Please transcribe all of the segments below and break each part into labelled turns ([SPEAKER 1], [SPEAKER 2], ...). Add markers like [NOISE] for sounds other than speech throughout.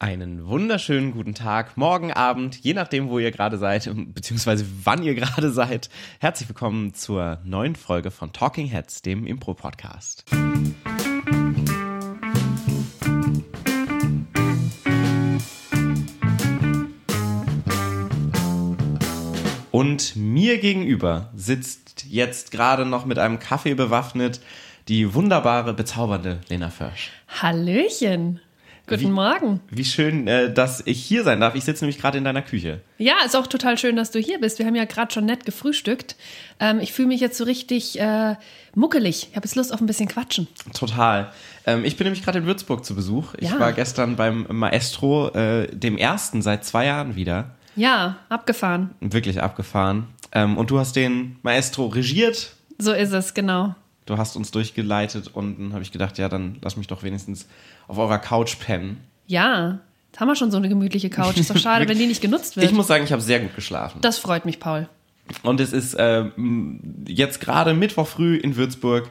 [SPEAKER 1] Einen wunderschönen guten Tag, morgen Abend, je nachdem, wo ihr gerade seid, [LAUGHS] beziehungsweise wann ihr gerade seid. Herzlich willkommen zur neuen Folge von Talking Heads, dem Impro-Podcast. Und mir gegenüber sitzt jetzt gerade noch mit einem Kaffee bewaffnet die wunderbare, bezaubernde Lena Försch.
[SPEAKER 2] Hallöchen. Guten
[SPEAKER 1] Wie-
[SPEAKER 2] Morgen.
[SPEAKER 1] Wie schön, äh, dass ich hier sein darf. Ich sitze nämlich gerade in deiner Küche.
[SPEAKER 2] Ja, ist auch total schön, dass du hier bist. Wir haben ja gerade schon nett gefrühstückt. Ähm, ich fühle mich jetzt so richtig äh, muckelig. Ich habe jetzt Lust auf ein bisschen Quatschen.
[SPEAKER 1] Total. Ähm, ich bin nämlich gerade in Würzburg zu Besuch. Ich
[SPEAKER 2] Ja.
[SPEAKER 1] war gestern beim Maestro, äh, dem ersten seit zwei Jahren wieder.
[SPEAKER 2] Ja, abgefahren.
[SPEAKER 1] Wirklich abgefahren. Ähm, und du hast den Maestro regiert.
[SPEAKER 2] So ist es, genau.
[SPEAKER 1] Du hast uns durchgeleitet und dann habe ich gedacht, ja, dann lass mich doch wenigstens auf eurer Couch pennen.
[SPEAKER 2] Ja, haben wir schon so eine gemütliche Couch. Ist doch [LAUGHS] schade, wenn die nicht genutzt wird.
[SPEAKER 1] Ich muss sagen, ich habe sehr gut geschlafen.
[SPEAKER 2] das freut mich, Paul.
[SPEAKER 1] Und es ist ähm, jetzt gerade Mittwoch früh in Würzburg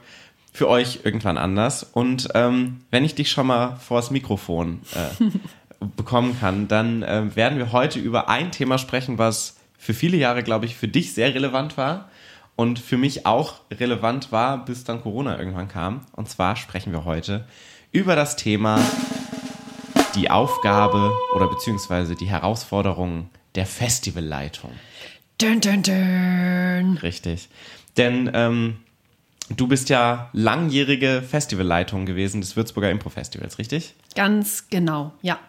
[SPEAKER 1] für euch irgendwann anders. Und ähm, wenn ich dich schon mal vors Mikrofon äh, [LAUGHS] bekommen kann, dann äh, werden wir heute über ein Thema sprechen, was für viele Jahre, glaube ich, für dich sehr relevant war und für mich auch relevant war, bis dann Corona irgendwann kam. Und zwar sprechen wir heute über das Thema die Aufgabe oder beziehungsweise die Herausforderungen der Festivalleitung.
[SPEAKER 2] Dun, dun, dun.
[SPEAKER 1] Richtig. Denn ähm, du bist ja langjährige Festivalleitung gewesen des Würzburger Impro-Festivals, richtig?
[SPEAKER 2] Ganz genau, ja.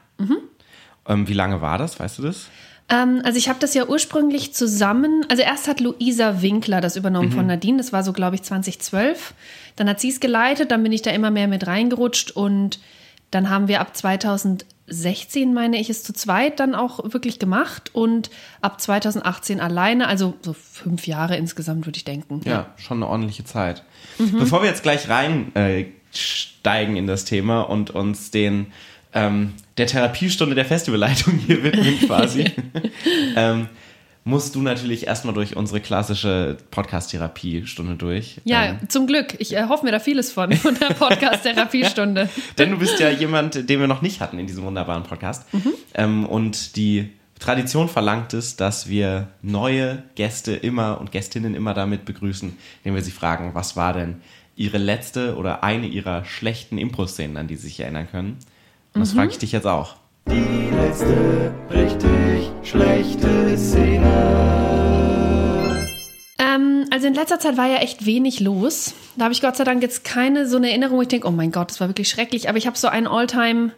[SPEAKER 1] Ähm, wie lange war das? Weißt du das?
[SPEAKER 2] Ähm, also ich habe das ja ursprünglich zusammen, also erst hat Luisa Winkler das übernommen von Nadine, das war so, glaube ich, 2012. Dann hat sie es geleitet, dann bin ich da immer mehr mit reingerutscht und dann haben wir ab 2016, meine ich, es zu zweit dann auch wirklich gemacht und ab 2018 alleine, also so fünf Jahre insgesamt, würde ich denken.
[SPEAKER 1] Ja, schon eine ordentliche Zeit. Bevor wir jetzt gleich reinsteigen äh, in das Thema und uns den ähm, der Therapiestunde der Festivalleitung hier widmen [LAUGHS] quasi, ähm, musst du natürlich erstmal durch unsere klassische Podcast-Therapiestunde durch.
[SPEAKER 2] Ja,
[SPEAKER 1] Ähm,
[SPEAKER 2] zum Glück. Ich äh, hoffe mir da vieles von, von der Podcast-Therapiestunde. [LAUGHS]
[SPEAKER 1] Denn du bist ja jemand, den wir noch nicht hatten in diesem wunderbaren Podcast. Ähm, und die Tradition verlangt es, dass wir neue Gäste immer und Gästinnen immer damit begrüßen, indem wir sie fragen, was war denn ihre letzte oder eine ihrer schlechten Impro-Szenen, an die sie sich erinnern können. Und das frage ich dich jetzt auch.
[SPEAKER 3] Die letzte richtig schlechte Szene.
[SPEAKER 2] Ähm, also in letzter Zeit war ja echt wenig los. Da habe ich Gott sei Dank jetzt keine so eine Erinnerung, wo ich denke, oh mein Gott, das war wirklich schrecklich. Aber ich habe so ein Alltime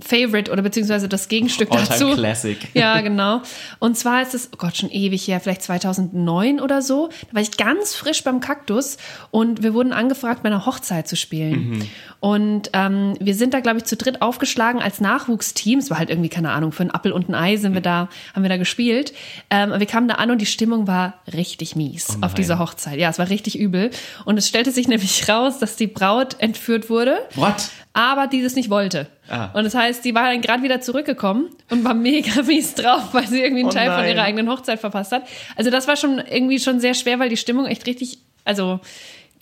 [SPEAKER 2] Favorite oder beziehungsweise das Gegenstück
[SPEAKER 1] Alltime
[SPEAKER 2] dazu.
[SPEAKER 1] Classic. [LAUGHS]
[SPEAKER 2] Ja, genau. Und zwar ist es, oh Gott, schon ewig her, vielleicht 2009 oder so. Da war ich ganz frisch beim Kaktus und wir wurden angefragt, bei einer Hochzeit zu spielen. Und ähm, wir sind da, glaube ich, zu dritt aufgeschlagen als Nachwuchsteam. Es war halt irgendwie, keine Ahnung, für einen Appel und ein Ei sind wir da, haben wir da gespielt. Ähm, wir kamen da an und die Stimmung war richtig mies
[SPEAKER 1] Oh
[SPEAKER 2] auf dieser Hochzeit. Ja, es war richtig übel. Und es stellte sich [LAUGHS] nämlich raus, dass die Braut entführt wurde
[SPEAKER 1] What?
[SPEAKER 2] Aber die das nicht wollte.
[SPEAKER 1] Ah.
[SPEAKER 2] Und das heißt, die war dann gerade wieder zurückgekommen und war mega [LAUGHS] mies drauf, weil sie irgendwie einen
[SPEAKER 1] Oh
[SPEAKER 2] Teil von
[SPEAKER 1] nein.
[SPEAKER 2] ihrer eigenen Hochzeit verpasst hat. Also das war schon irgendwie schon sehr schwer, weil die Stimmung echt richtig, also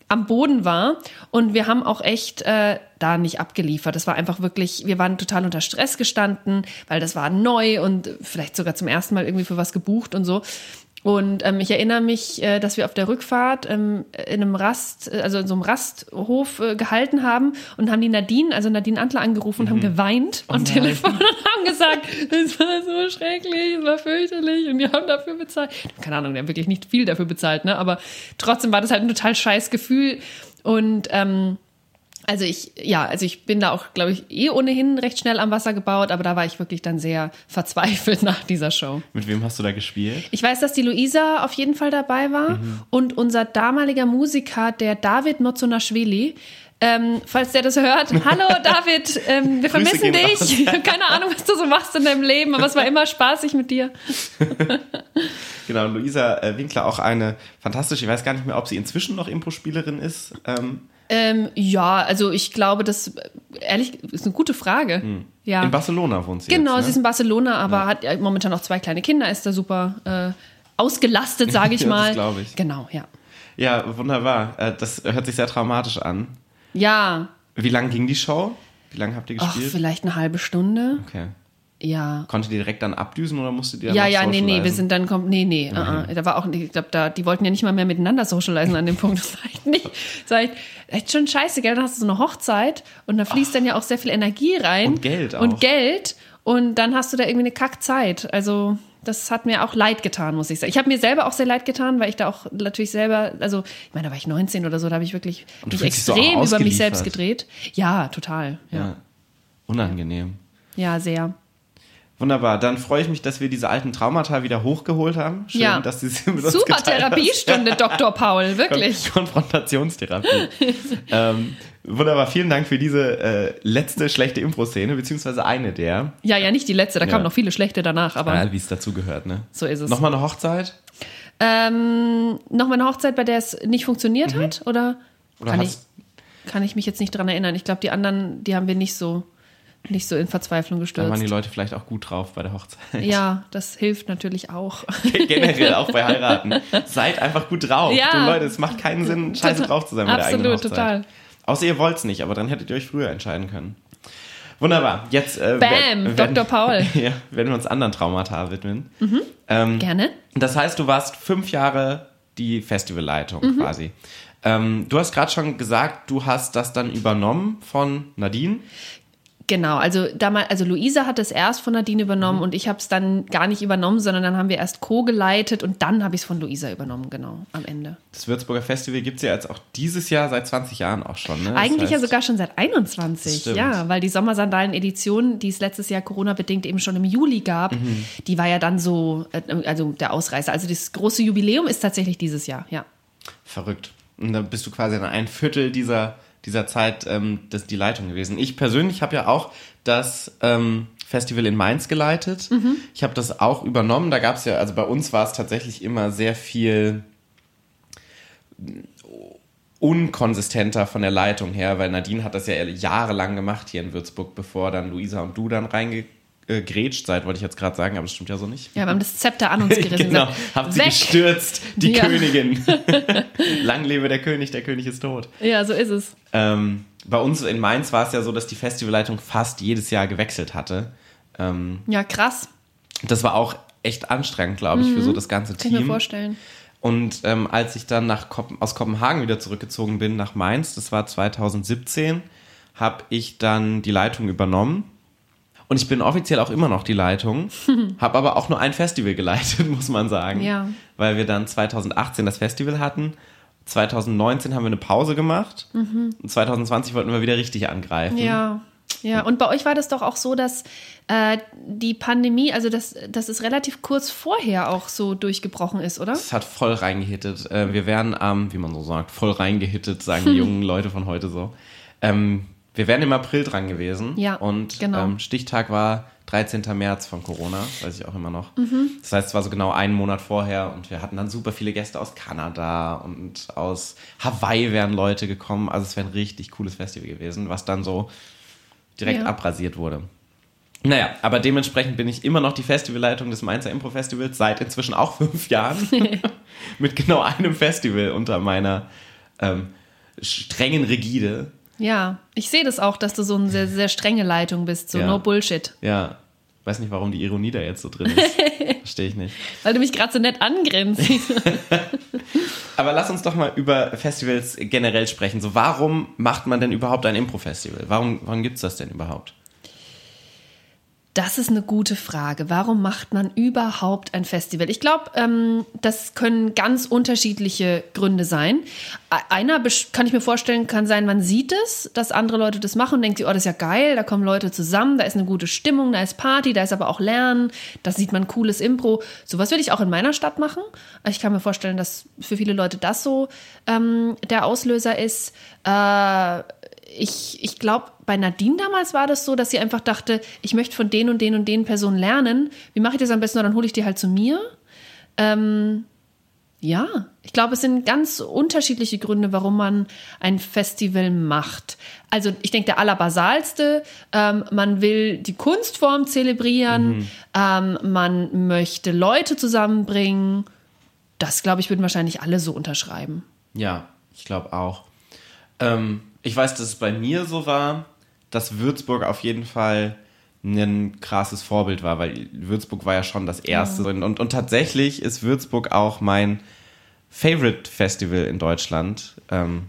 [SPEAKER 2] am Boden war. Und wir haben auch echt äh, da nicht abgeliefert. Das war einfach wirklich, wir waren total unter Stress gestanden, weil das war neu und vielleicht sogar zum ersten Mal irgendwie für was gebucht und so. Und ähm, ich erinnere mich, äh, dass wir auf der Rückfahrt ähm, in einem Rast, äh, also in so einem Rasthof äh, gehalten haben und haben die Nadine, also Nadine Antler angerufen und haben geweint am
[SPEAKER 1] nein.
[SPEAKER 2] Telefon und haben gesagt, es war so schrecklich, es war fürchterlich und die haben dafür bezahlt. Keine Ahnung, die haben wirklich nicht viel dafür bezahlt, ne? Aber trotzdem war das halt ein total scheiß Gefühl. Und ähm, also ich, ja, also ich bin da auch, glaube ich, eh ohnehin recht schnell am Wasser gebaut, aber da war ich wirklich dann sehr verzweifelt [LAUGHS] nach dieser Show.
[SPEAKER 1] Mit wem hast du da gespielt?
[SPEAKER 2] Ich weiß, dass die Luisa auf jeden Fall dabei war und unser damaliger Musiker, der David Nozonashvili. Ähm, falls der das hört, [LAUGHS] hallo David, ähm, wir
[SPEAKER 1] Grüße
[SPEAKER 2] vermissen dich. [LAUGHS] Keine Ahnung, was du so machst in deinem Leben, aber es war immer spaßig mit dir.
[SPEAKER 1] Genau, Luisa äh, Winkler, auch eine fantastische, ich weiß gar nicht mehr, ob sie inzwischen noch Impro-Spielerin ist. Ähm,
[SPEAKER 2] Ähm, ja, also ich glaube, das ehrlich ist eine gute Frage. Ja.
[SPEAKER 1] In Barcelona wohnt sie
[SPEAKER 2] Genau,
[SPEAKER 1] jetzt,
[SPEAKER 2] sie ist
[SPEAKER 1] ne?
[SPEAKER 2] in Barcelona, aber hat ja momentan noch zwei kleine Kinder, ist da super äh, ausgelastet, sage [LAUGHS] ich
[SPEAKER 1] Ja,
[SPEAKER 2] mal.
[SPEAKER 1] glaub ich.
[SPEAKER 2] Genau, ja.
[SPEAKER 1] Ja, wunderbar. Äh, das hört sich sehr traumatisch an.
[SPEAKER 2] Ja,
[SPEAKER 1] Wie lang ging die Show? Wie lange habt ihr
[SPEAKER 2] Ach,
[SPEAKER 1] gespielt?
[SPEAKER 2] vielleicht eine halbe Stunde.
[SPEAKER 1] okay.
[SPEAKER 2] Ja.
[SPEAKER 1] Konntet ihr direkt dann abdüsen oder musstet ihr dann
[SPEAKER 2] Ja, ja, nee, nee, wir sind dann kommt, nee, nee, uh -uh. da war auch, ich glaube, da, die wollten ja nicht mal mehr miteinander socialisen an dem Punkt. Das war echt nicht, das war echt, echt schon scheiße, gell? Dann hast du so eine Hochzeit und da fließt dann ja auch sehr viel Energie rein.
[SPEAKER 1] Und Geld auch.
[SPEAKER 2] Und Geld und dann hast du da irgendwie eine Kackzeit. Also, das hat mir auch leid getan, muss ich sagen. Ich habe mir selber auch sehr leid getan, weil ich da auch natürlich selber, also, ich meine, da war ich 19 oder so, da habe ich wirklich mich extrem über mich selbst gedreht. Ja, total. Ja,
[SPEAKER 1] Ja. Unangenehm.
[SPEAKER 2] ja sehr.
[SPEAKER 1] Wunderbar, dann freue ich mich, dass wir diese alten Traumata wieder hochgeholt haben. Schön,
[SPEAKER 2] Ja.
[SPEAKER 1] dass sie mit uns
[SPEAKER 2] Super. Therapiestunde, [LAUGHS] Dr. Paul, wirklich.
[SPEAKER 1] Kon Konfrontationstherapie. [LAUGHS] ähm, wunderbar, vielen Dank für diese äh, letzte schlechte Impro-Szene, beziehungsweise eine der,
[SPEAKER 2] Ja, ja, nicht die letzte, da
[SPEAKER 1] Ja.
[SPEAKER 2] kamen noch viele schlechte danach, aber
[SPEAKER 1] äh, wie es dazu gehört. Ne?
[SPEAKER 2] so ist es.
[SPEAKER 1] Nochmal eine Hochzeit?
[SPEAKER 2] Ähm, Nochmal eine Hochzeit, bei der es nicht funktioniert hat? Oder,
[SPEAKER 1] Mhm. Oder
[SPEAKER 2] kann, ich, kann ich mich jetzt nicht dran erinnern? Ich glaube, die anderen, die haben wir nicht so, nicht so in Verzweiflung
[SPEAKER 1] da waren die
[SPEAKER 2] gestürzt.
[SPEAKER 1] Leute vielleicht auch gut drauf bei der Hochzeit.
[SPEAKER 2] Ja, das hilft natürlich auch.
[SPEAKER 1] Generell auch bei Heiraten. Seid einfach gut drauf.
[SPEAKER 2] Ja.
[SPEAKER 1] Du Leute, es macht keinen Sinn, scheiße drauf zu sein bei der eigenen
[SPEAKER 2] Absolut,
[SPEAKER 1] Hochzeit.
[SPEAKER 2] total.
[SPEAKER 1] Außer ihr wollt's nicht, aber dann hättet ihr euch früher entscheiden können. Wunderbar. Jetzt äh,
[SPEAKER 2] Bam,
[SPEAKER 1] wenn-
[SPEAKER 2] Dr. [LAUGHS] Paul.
[SPEAKER 1] Ja, werden wir uns anderen Traumata widmen. Ähm,
[SPEAKER 2] Gerne.
[SPEAKER 1] Das heißt, du warst fünf Jahre die Festivalleitung
[SPEAKER 2] Mhm.
[SPEAKER 1] quasi. Ähm, du hast gerade schon gesagt, du hast das dann übernommen von Nadine.
[SPEAKER 2] Genau, also damals, also Luisa hat es erst von Nadine übernommen
[SPEAKER 1] Mhm.
[SPEAKER 2] und ich habe es dann gar nicht übernommen, sondern dann haben wir erst co-geleitet und dann habe ich es von Luisa übernommen, genau, am Ende.
[SPEAKER 1] Das Würzburger Festival gibt es ja jetzt auch dieses Jahr seit 20 Jahren auch schon. Ne? Das
[SPEAKER 2] Eigentlich ja
[SPEAKER 1] heißt,
[SPEAKER 2] sogar schon seit 21,
[SPEAKER 1] Das stimmt.
[SPEAKER 2] ja, weil die Sommersandalen-Edition, die es letztes Jahr Corona-bedingt eben schon im Juli gab,
[SPEAKER 1] Mhm.
[SPEAKER 2] die war ja dann so, äh, also der Ausreißer. Also das große Jubiläum ist tatsächlich dieses Jahr, ja.
[SPEAKER 1] Verrückt. Und dann bist du quasi dann ein Viertel dieser, dieser Zeit ähm, das, die Leitung gewesen. Ich persönlich habe ja auch das ähm, Festival in Mainz geleitet. Ich habe das auch übernommen. Da gab es ja, also bei uns war es tatsächlich immer sehr viel unkonsistenter von der Leitung her, weil Nadine hat das ja jahrelang gemacht hier in Würzburg, bevor dann Luisa und du dann reingegrätscht seid, wollte ich jetzt gerade sagen, aber das stimmt ja so nicht.
[SPEAKER 2] Ja, wir haben das Zepter an uns [LAUGHS] gerissen.
[SPEAKER 1] genau, habt sie
[SPEAKER 2] weg!
[SPEAKER 1] gestürzt, die
[SPEAKER 2] Ja.
[SPEAKER 1] Königin. [LAUGHS] Lang lebe der König, der König ist tot.
[SPEAKER 2] Ja, so ist es.
[SPEAKER 1] Ähm, bei uns in Mainz war es ja so, dass die Festivalleitung fast jedes Jahr gewechselt hatte. Ähm,
[SPEAKER 2] Ja, krass.
[SPEAKER 1] das war auch echt anstrengend, glaube ich, für so das ganze
[SPEAKER 2] Mhm. Kann ich mir
[SPEAKER 1] Team.
[SPEAKER 2] vorstellen.
[SPEAKER 1] Und ähm, als ich dann nach Kopen aus Kopenhagen wieder zurückgezogen bin nach Mainz, das war 2017, habe ich dann die Leitung übernommen. Und ich bin offiziell auch immer noch die Leitung, [LAUGHS] habe aber auch nur ein Festival geleitet, [LAUGHS] muss man sagen.
[SPEAKER 2] Ja.
[SPEAKER 1] Weil wir dann 2018 das Festival hatten. 2019 haben wir eine Pause gemacht. Und 2020 wollten wir wieder richtig angreifen.
[SPEAKER 2] Mhm. Ja. Ja, und bei euch war das doch auch so, dass äh, die Pandemie, also dass, dass es relativ kurz vorher auch so durchgebrochen ist, oder?
[SPEAKER 1] Es hat voll reingehittet. Äh, wir wären am, wie man so sagt, voll reingehittet, sagen die [LAUGHS] jungen Leute von heute so. Ähm, wir wären im April dran gewesen.
[SPEAKER 2] Ja,
[SPEAKER 1] Und
[SPEAKER 2] genau.
[SPEAKER 1] ähm, Stichtag war 13. März von Corona, weiß ich auch immer noch.
[SPEAKER 2] Mhm.
[SPEAKER 1] Das heißt, es war so genau einen Monat vorher und wir hatten dann super viele Gäste aus Kanada und aus Hawaii wären Leute gekommen. Also es wäre ein richtig cooles Festival gewesen, was dann so direkt
[SPEAKER 2] Ja.
[SPEAKER 1] abrasiert wurde. Naja, aber dementsprechend bin ich immer noch die Festivalleitung des Mainzer Impro Festivals seit inzwischen auch fünf Jahren. [LAUGHS] Mit genau einem Festival unter meiner ähm, strengen Rigide.
[SPEAKER 2] Ja, ich sehe das auch, dass du so eine sehr, sehr strenge Leitung bist, so
[SPEAKER 1] Ja.
[SPEAKER 2] no Bullshit.
[SPEAKER 1] Ja, weiß nicht, warum die Ironie da jetzt so drin ist. [LAUGHS] Verstehe ich nicht.
[SPEAKER 2] Weil du mich gerade so nett angrinst. [LAUGHS]
[SPEAKER 1] Aber lass uns doch mal über Festivals generell sprechen. So, warum macht man denn überhaupt ein Impro-Festival? Warum, warum gibt es das denn überhaupt?
[SPEAKER 2] Das ist eine gute Frage. Warum macht man überhaupt ein Festival? Ich glaube, ähm, das können ganz unterschiedliche Gründe sein. E- Einer kann ich mir vorstellen, kann sein, man sieht es, dass andere Leute das machen und denkt sich, oh, das ist ja geil, da kommen Leute zusammen, da ist eine gute Stimmung, da ist Party, da ist aber auch Lernen, da sieht man cooles Impro. Sowas würde ich auch in meiner Stadt machen. Ich kann mir vorstellen, dass für viele Leute das so ähm, der Auslöser ist. Äh, ich, ich glaube, bei Nadine damals war das so, dass sie einfach dachte, ich möchte von den und den und den Personen lernen. Wie mache ich das am besten? Dann hole ich die halt zu mir. Ähm, ja, ich glaube, es sind ganz unterschiedliche Gründe, warum man ein Festival macht. Also ich denke, der allerbasalste, ähm, man will die Kunstform zelebrieren, ähm, man möchte Leute zusammenbringen. Das, glaube ich, würden wahrscheinlich alle so unterschreiben.
[SPEAKER 1] Ja, ich glaube auch. Ähm, ich weiß, dass es bei mir so war, dass Würzburg auf jeden Fall ein krasses Vorbild war, weil Würzburg war ja schon das erste. Und, und, und tatsächlich ist Würzburg auch mein Favorite Festival in Deutschland. Ähm,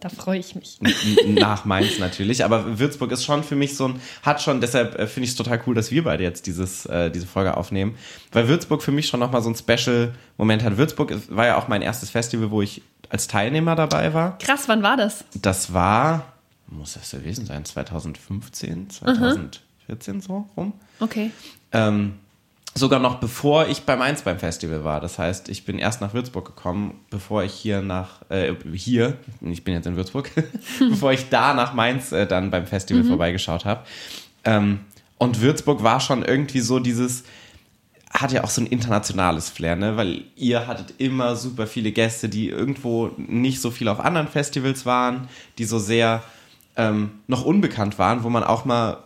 [SPEAKER 2] Da freue ich mich.
[SPEAKER 1] nach Mainz natürlich. Aber Würzburg ist schon für mich so ein, hat schon, deshalb äh, finde ich es total cool, dass wir beide jetzt dieses, äh, diese Folge aufnehmen. Weil Würzburg für mich schon nochmal so ein Special-Moment hat. Würzburg war ja auch mein erstes Festival, wo ich als Teilnehmer dabei war.
[SPEAKER 2] Krass, wann war das?
[SPEAKER 1] Das war, muss das gewesen sein, 2015, 2014 so rum.
[SPEAKER 2] Okay.
[SPEAKER 1] Ähm, sogar noch bevor ich bei Mainz beim Festival war. Das heißt, ich bin erst nach Würzburg gekommen, bevor ich hier nach, äh, hier, ich bin jetzt in Würzburg, [LAUGHS] bevor ich da nach Mainz äh, dann beim Festival vorbeigeschaut habe. Ähm, und Würzburg war schon irgendwie so dieses, hat ja auch so ein internationales Flair, ne? Weil ihr hattet immer super viele Gäste, die irgendwo nicht so viel auf anderen Festivals waren, die so sehr ähm, noch unbekannt waren, wo man auch mal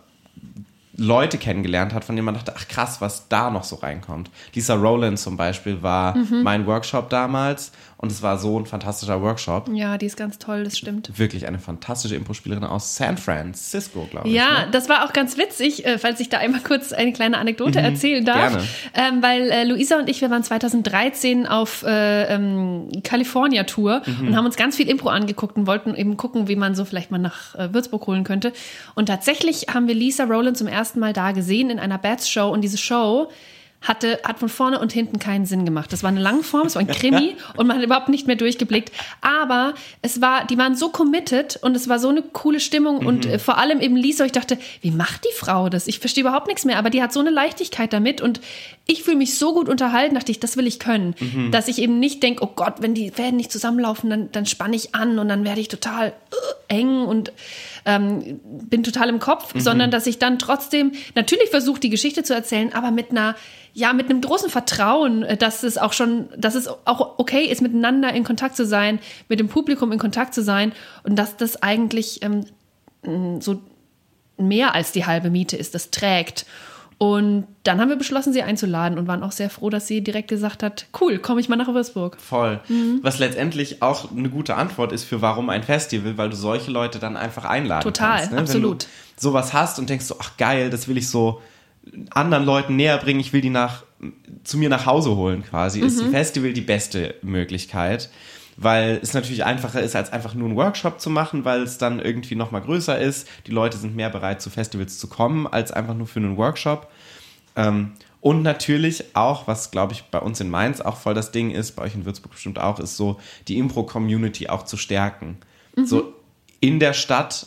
[SPEAKER 1] Leute kennengelernt hat, von denen man dachte, ach krass, was da noch so reinkommt. Lisa Rowland zum Beispiel war mein Workshop damals und es war so ein fantastischer Workshop.
[SPEAKER 2] Ja, die ist ganz toll, das stimmt.
[SPEAKER 1] Wirklich eine fantastische Impro-Spielerin aus San Francisco, glaube ich.
[SPEAKER 2] Ja,
[SPEAKER 1] ne?
[SPEAKER 2] das war auch ganz witzig, äh, falls ich da einmal kurz eine kleine Anekdote erzählen darf.
[SPEAKER 1] gerne.
[SPEAKER 2] Ähm, weil äh, Luisa und ich, wir waren 2013 auf äh, ähm, California-Tour und haben uns ganz viel Impro angeguckt und wollten eben gucken, wie man so vielleicht mal nach äh, Würzburg holen könnte. Und tatsächlich haben wir Lisa Rowland zum ersten Mal da gesehen in einer Bats-Show und diese Show hatte, hat von vorne und hinten keinen Sinn gemacht. Das war eine Langform, es war ein Krimi [LAUGHS] und man hat überhaupt nicht mehr durchgeblickt. Aber es war, die waren so committed und es war so eine coole Stimmung und äh, vor allem eben Lisa, ich dachte, wie macht die Frau das? Ich verstehe überhaupt nichts mehr, aber die hat so eine Leichtigkeit damit und ich fühle mich so gut unterhalten, dachte ich, das will ich können. Dass ich eben nicht denke, oh Gott, wenn die Fäden nicht zusammenlaufen, dann, dann spanne ich an und dann werde ich total äh, eng und ähm, bin total im Kopf, sondern dass ich dann trotzdem natürlich versuche, die Geschichte zu erzählen, aber mit einer, ja, mit einem großen Vertrauen, äh, dass es auch schon, dass es auch okay ist, miteinander in Kontakt zu sein, mit dem Publikum in Kontakt zu sein und dass das eigentlich ähm, so mehr als die halbe Miete ist, das trägt. Und dann haben wir beschlossen, sie einzuladen und waren auch sehr froh, dass sie direkt gesagt hat, cool, komme ich mal nach Würzburg.
[SPEAKER 1] Voll. Was letztendlich auch eine gute Antwort ist für warum ein Festival, weil du solche Leute dann einfach einladen
[SPEAKER 2] Total,
[SPEAKER 1] kannst. Ne?
[SPEAKER 2] absolut.
[SPEAKER 1] Wenn du sowas hast und denkst so, ach geil, das will ich so anderen Leuten näher bringen, ich will die nach, zu mir nach Hause holen quasi, ist
[SPEAKER 2] Mhm.
[SPEAKER 1] ein Festival die beste Möglichkeit. Weil es natürlich einfacher ist, als einfach nur einen Workshop zu machen, weil es dann irgendwie nochmal größer ist. Die Leute sind mehr bereit, zu Festivals zu kommen, als einfach nur für einen Workshop. Ähm, und natürlich auch, was glaube ich bei uns in Mainz auch voll das Ding ist, bei euch in Würzburg bestimmt auch, ist so die Impro-Community auch zu stärken. So in der Stadt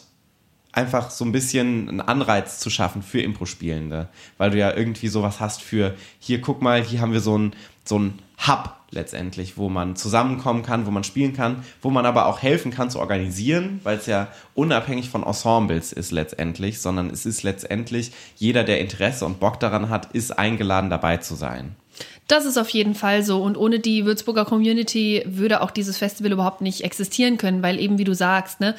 [SPEAKER 1] einfach so ein bisschen einen Anreiz zu schaffen für Impro-Spielende. Weil du ja irgendwie sowas hast für, hier guck mal, hier haben wir so ein, so ein Hub letztendlich, wo man zusammenkommen kann, wo man spielen kann, wo man aber auch helfen kann zu organisieren, weil es ja unabhängig von Ensembles ist letztendlich, sondern es ist letztendlich, jeder, der Interesse und Bock daran hat, ist eingeladen dabei zu sein.
[SPEAKER 2] Das ist auf jeden Fall so. Und ohne die Würzburger Community würde auch dieses Festival überhaupt nicht existieren können, weil eben, wie du sagst, ne,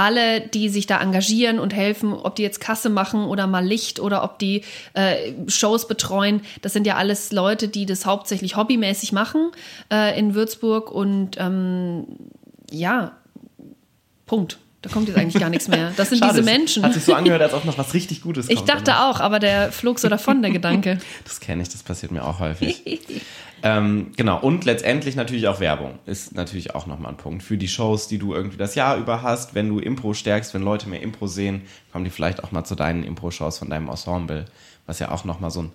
[SPEAKER 2] alle, die sich da engagieren und helfen, ob die jetzt Kasse machen oder mal Licht oder ob die äh, Shows betreuen, das sind ja alles Leute, die das hauptsächlich hobbymäßig machen äh, in Würzburg. Und ähm, ja, Punkt. Da kommt jetzt eigentlich gar nichts mehr. Das sind [LAUGHS]
[SPEAKER 1] Schade,
[SPEAKER 2] diese
[SPEAKER 1] es
[SPEAKER 2] Menschen.
[SPEAKER 1] Hat sich so angehört, als ob noch was richtig Gutes kommt.
[SPEAKER 2] Ich dachte auch, aber der flog so davon, der [LAUGHS] Gedanke.
[SPEAKER 1] Das kenne ich, das passiert mir auch häufig. [LAUGHS] ähm, genau, und letztendlich natürlich auch Werbung ist natürlich auch nochmal ein Punkt. Für die Shows, die du irgendwie das Jahr über hast, wenn du Impro stärkst, wenn Leute mehr Impro sehen, kommen die vielleicht auch mal zu deinen Impro-Shows von deinem Ensemble, was ja auch nochmal so ein,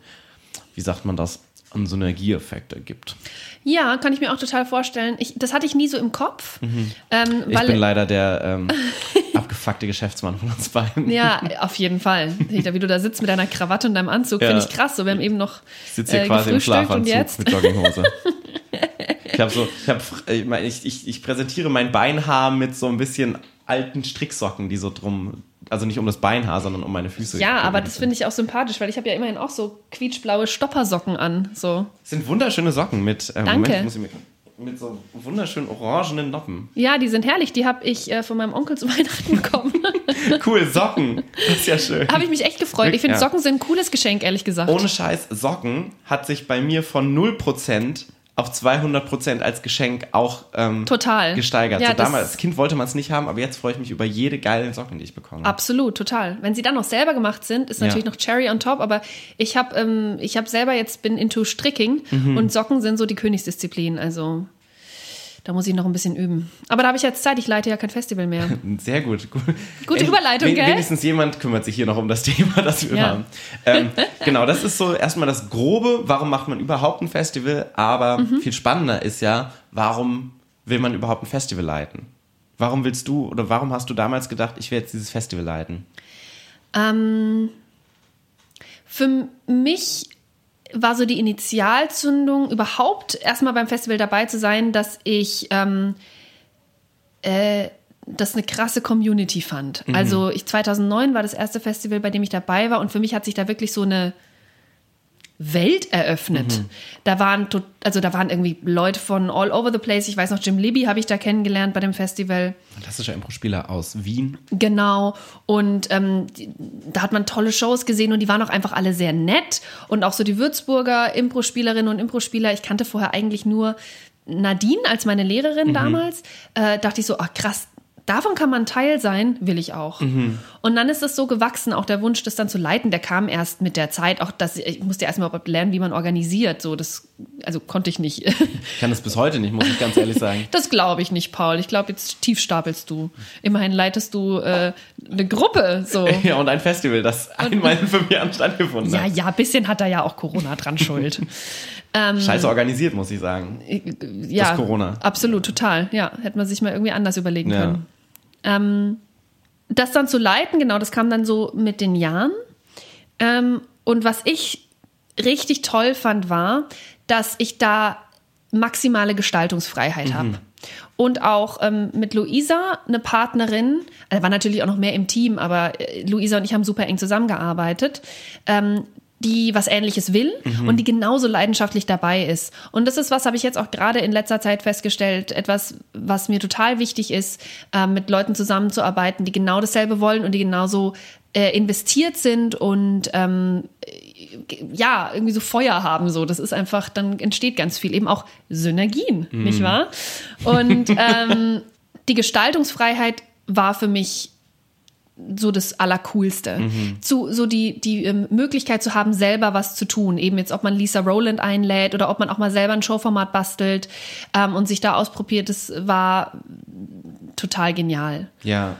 [SPEAKER 1] wie sagt man das, einen Synergieeffekt ergibt.
[SPEAKER 2] Ja, kann ich mir auch total vorstellen. Ich, das hatte ich nie so im Kopf. Ähm,
[SPEAKER 1] Mhm. Ich
[SPEAKER 2] weil,
[SPEAKER 1] bin leider der ähm, [LAUGHS] abgefuckte Geschäftsmann von uns beiden.
[SPEAKER 2] ja, [LAUGHS] auf jeden Fall. Wie du da sitzt mit deiner Krawatte und deinem Anzug,
[SPEAKER 1] Ja.
[SPEAKER 2] finde ich krass. So, wir haben eben noch
[SPEAKER 1] Ich sitze hier
[SPEAKER 2] äh,
[SPEAKER 1] quasi im Schlafanzug
[SPEAKER 2] jetzt.
[SPEAKER 1] mit Jogginghose. [LAUGHS] ich habe so, ich, hab, ich, mein, ich, ich, ich präsentiere mein Beinhaar mit so ein bisschen alten Stricksocken, die so drum, also nicht um das Beinhaar, sondern um meine Füße.
[SPEAKER 2] Ja, aber das finde ich auch sympathisch, weil ich habe ja immerhin auch so quietschblaue Stoppersocken an. So.
[SPEAKER 1] Das sind wunderschöne Socken mit, äh,
[SPEAKER 2] Danke.
[SPEAKER 1] Moment, muss ich mir, mit so wunderschönen orangenen Noppen.
[SPEAKER 2] Ja, die sind herrlich. Die habe ich äh, von meinem Onkel zu [LAUGHS] Weihnachten bekommen.
[SPEAKER 1] Cool, Socken. Das ist ja schön.
[SPEAKER 2] habe ich mich echt gefreut. Ich finde,
[SPEAKER 1] Ja.
[SPEAKER 2] Socken sind ein cooles Geschenk, ehrlich gesagt.
[SPEAKER 1] Ohne Scheiß, Socken hat sich bei mir von 0% auf 200 Prozent als Geschenk auch ähm,
[SPEAKER 2] Total.
[SPEAKER 1] gesteigert.
[SPEAKER 2] Ja,
[SPEAKER 1] so damals als Kind wollte man es nicht haben, aber jetzt freue ich mich über jede geile Socken, die ich bekomme.
[SPEAKER 2] Absolut, total. Wenn sie dann noch selber gemacht sind, ist natürlich
[SPEAKER 1] Ja.
[SPEAKER 2] noch Cherry on top, aber ich habe ähm, ich hab selber jetzt bin into Stricking
[SPEAKER 1] Mhm.
[SPEAKER 2] und Socken sind so die Königsdisziplin, also da muss ich noch ein bisschen üben. Aber da habe ich jetzt Zeit, ich leite ja kein Festival mehr. [LAUGHS]
[SPEAKER 1] Sehr gut. gut.
[SPEAKER 2] Gute
[SPEAKER 1] Wen-
[SPEAKER 2] Überleitung,
[SPEAKER 1] wen-
[SPEAKER 2] gell?
[SPEAKER 1] Wenigstens jemand kümmert sich hier noch um das [LAUGHS] Thema, das wir
[SPEAKER 2] Ja.
[SPEAKER 1] haben. Ähm, genau, das ist so erstmal das Grobe. Warum macht man überhaupt ein Festival? Aber
[SPEAKER 2] Mhm.
[SPEAKER 1] viel spannender ist ja, warum will man überhaupt ein Festival leiten? Warum willst du oder warum hast du damals gedacht, ich werde jetzt dieses Festival leiten?
[SPEAKER 2] Ähm, für mich war so die Initialzündung überhaupt erstmal beim Festival dabei zu sein, dass ich ähm, äh, das eine krasse Community fand. Also ich 2009 war das erste Festival, bei dem ich dabei war und für mich hat sich da wirklich so eine Welt eröffnet. Da waren also da waren irgendwie Leute von all over the place. Ich weiß noch, Jim Libby habe ich da kennengelernt bei dem Festival.
[SPEAKER 1] Fantastischer Impro-Spieler aus Wien.
[SPEAKER 2] Genau. Und ähm, da hat man tolle Shows gesehen und die waren auch einfach alle sehr nett. Und auch so die Würzburger Impro-Spielerinnen und Impro-Spieler. Ich kannte vorher eigentlich nur Nadine als meine Lehrerin damals. Äh, dachte ich so, ach krass, davon kann man Teil sein, will ich auch. Und dann ist es so gewachsen, auch der Wunsch, das dann zu leiten, der kam erst mit der Zeit. Auch das, ich musste erstmal überhaupt lernen, wie man organisiert. So, das, also konnte ich nicht.
[SPEAKER 1] Ich kann das bis heute nicht, muss ich ganz ehrlich sagen. [LAUGHS]
[SPEAKER 2] Das glaube ich nicht, Paul. Ich glaube, jetzt tief stapelst du. Immerhin leitest du äh, eine Gruppe. So. [LAUGHS]
[SPEAKER 1] Ja, und ein Festival, das einmal in fünf Jahren stattgefunden
[SPEAKER 2] Ja,
[SPEAKER 1] hat.
[SPEAKER 2] ja, ein bisschen hat da ja auch Corona dran schuld. [LAUGHS]
[SPEAKER 1] Scheiße organisiert, muss ich sagen.
[SPEAKER 2] ja,
[SPEAKER 1] Das Corona.
[SPEAKER 2] Absolut, total. Ja, hätte man sich mal irgendwie anders überlegen
[SPEAKER 1] Ja.
[SPEAKER 2] können. Ähm, das dann zu leiten, genau, das kam dann so mit den Jahren. Ähm, und was ich richtig toll fand, war, dass ich da maximale Gestaltungsfreiheit habe. Und auch ähm, mit Luisa, eine Partnerin, also war natürlich auch noch mehr im Team, aber äh, Luisa und ich haben super eng zusammengearbeitet, ähm, die was Ähnliches will und die genauso leidenschaftlich dabei ist. Und das ist was, habe ich jetzt auch gerade in letzter Zeit festgestellt, etwas, was mir total wichtig ist, ähm, mit Leuten zusammenzuarbeiten, die genau dasselbe wollen und die genauso äh, investiert sind und ähm, ja, irgendwie so Feuer haben, so. Das ist einfach, dann entsteht ganz viel, eben auch Synergien, nicht wahr? Und ähm, die Gestaltungsfreiheit war für mich so das Allercoolste. Zu, so die, die ähm, Möglichkeit zu haben, selber was zu tun. Eben jetzt, ob man Lisa Rowland einlädt oder ob man auch mal selber ein Showformat bastelt ähm, und sich da ausprobiert, das war total genial.
[SPEAKER 1] Ja.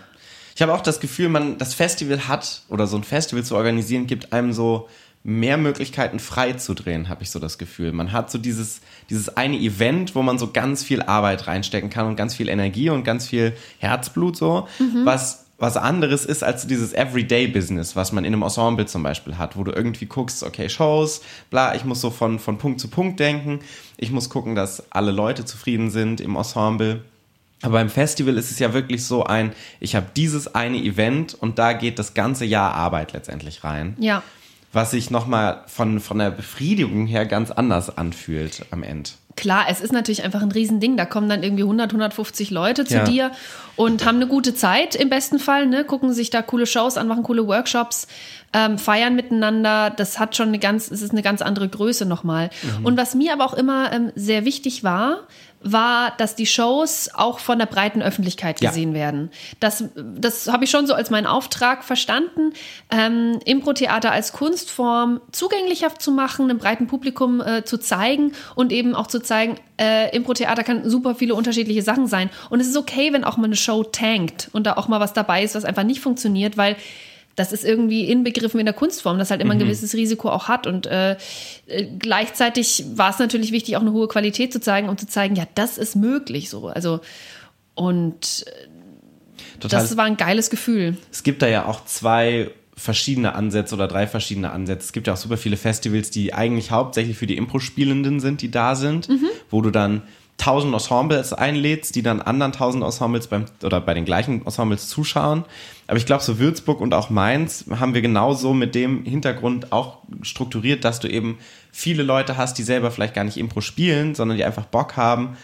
[SPEAKER 1] Ich habe auch das Gefühl, man das Festival hat oder so ein Festival zu organisieren, gibt einem so mehr Möglichkeiten frei zu drehen, habe ich so das Gefühl. Man hat so dieses, dieses eine Event, wo man so ganz viel Arbeit reinstecken kann und ganz viel Energie und ganz viel Herzblut so, was was anderes ist als dieses Everyday-Business, was man in einem Ensemble zum Beispiel hat, wo du irgendwie guckst, okay, Shows, bla, ich muss so von, von Punkt zu Punkt denken, ich muss gucken, dass alle Leute zufrieden sind im Ensemble. Aber beim Festival ist es ja wirklich so ein, ich habe dieses eine Event und da geht das ganze Jahr Arbeit letztendlich rein.
[SPEAKER 2] Ja.
[SPEAKER 1] Was sich nochmal von, von der Befriedigung her ganz anders anfühlt am Ende.
[SPEAKER 2] Klar, es ist natürlich einfach ein Riesending. Da kommen dann irgendwie 100, 150 Leute zu
[SPEAKER 1] Ja.
[SPEAKER 2] dir und haben eine gute Zeit im besten Fall, ne? gucken sich da coole Shows an, machen coole Workshops, ähm, feiern miteinander. Das hat schon eine ganz, es ist eine ganz andere Größe nochmal. Und was mir aber auch immer ähm, sehr wichtig war, war, dass die Shows auch von der breiten Öffentlichkeit
[SPEAKER 1] Ja.
[SPEAKER 2] gesehen werden. Das, das habe ich schon so als meinen Auftrag verstanden, ähm, Impro-Theater als Kunstform zugänglicher zu machen, einem breiten Publikum äh, zu zeigen und eben auch zu zeigen, äh, Impro-Theater kann super viele unterschiedliche Sachen sein. Und es ist okay, wenn auch mal eine Show tankt und da auch mal was dabei ist, was einfach nicht funktioniert, weil das ist irgendwie inbegriffen in der Kunstform, das halt immer ein gewisses Risiko auch hat. Und äh, äh, gleichzeitig war es natürlich wichtig, auch eine hohe Qualität zu zeigen, um zu zeigen, ja, das ist möglich so. Also und
[SPEAKER 1] Total.
[SPEAKER 2] das war ein geiles Gefühl.
[SPEAKER 1] es gibt da ja auch zwei verschiedene Ansätze oder drei verschiedene Ansätze. Es gibt ja auch super viele Festivals, die eigentlich hauptsächlich für die Impro-Spielenden sind, die da sind, wo du dann tausend Ensembles einlädst, die dann anderen tausend Ensembles beim oder bei den gleichen Ensembles zuschauen. Aber ich glaube, so Würzburg und auch Mainz haben wir genauso mit dem Hintergrund auch strukturiert, dass du eben viele Leute hast, die selber vielleicht gar nicht Impro spielen, sondern die einfach Bock haben,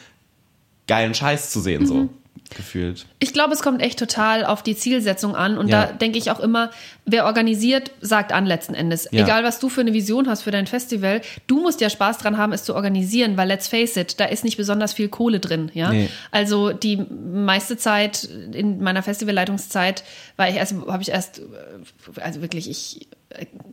[SPEAKER 1] geilen Scheiß zu sehen, so. Gefühlt.
[SPEAKER 2] Ich glaube, es kommt echt total auf die Zielsetzung an. Und
[SPEAKER 1] Ja.
[SPEAKER 2] da denke ich auch immer, wer organisiert, sagt an letzten Endes.
[SPEAKER 1] Ja.
[SPEAKER 2] Egal, was du für eine Vision hast für dein Festival, du musst ja Spaß dran haben, es zu organisieren, weil let's face it, da ist nicht besonders viel Kohle drin. Ja?
[SPEAKER 1] Nee.
[SPEAKER 2] Also die meiste Zeit in meiner Festivalleitungszeit war ich erst, habe ich erst, äh, also wirklich, ich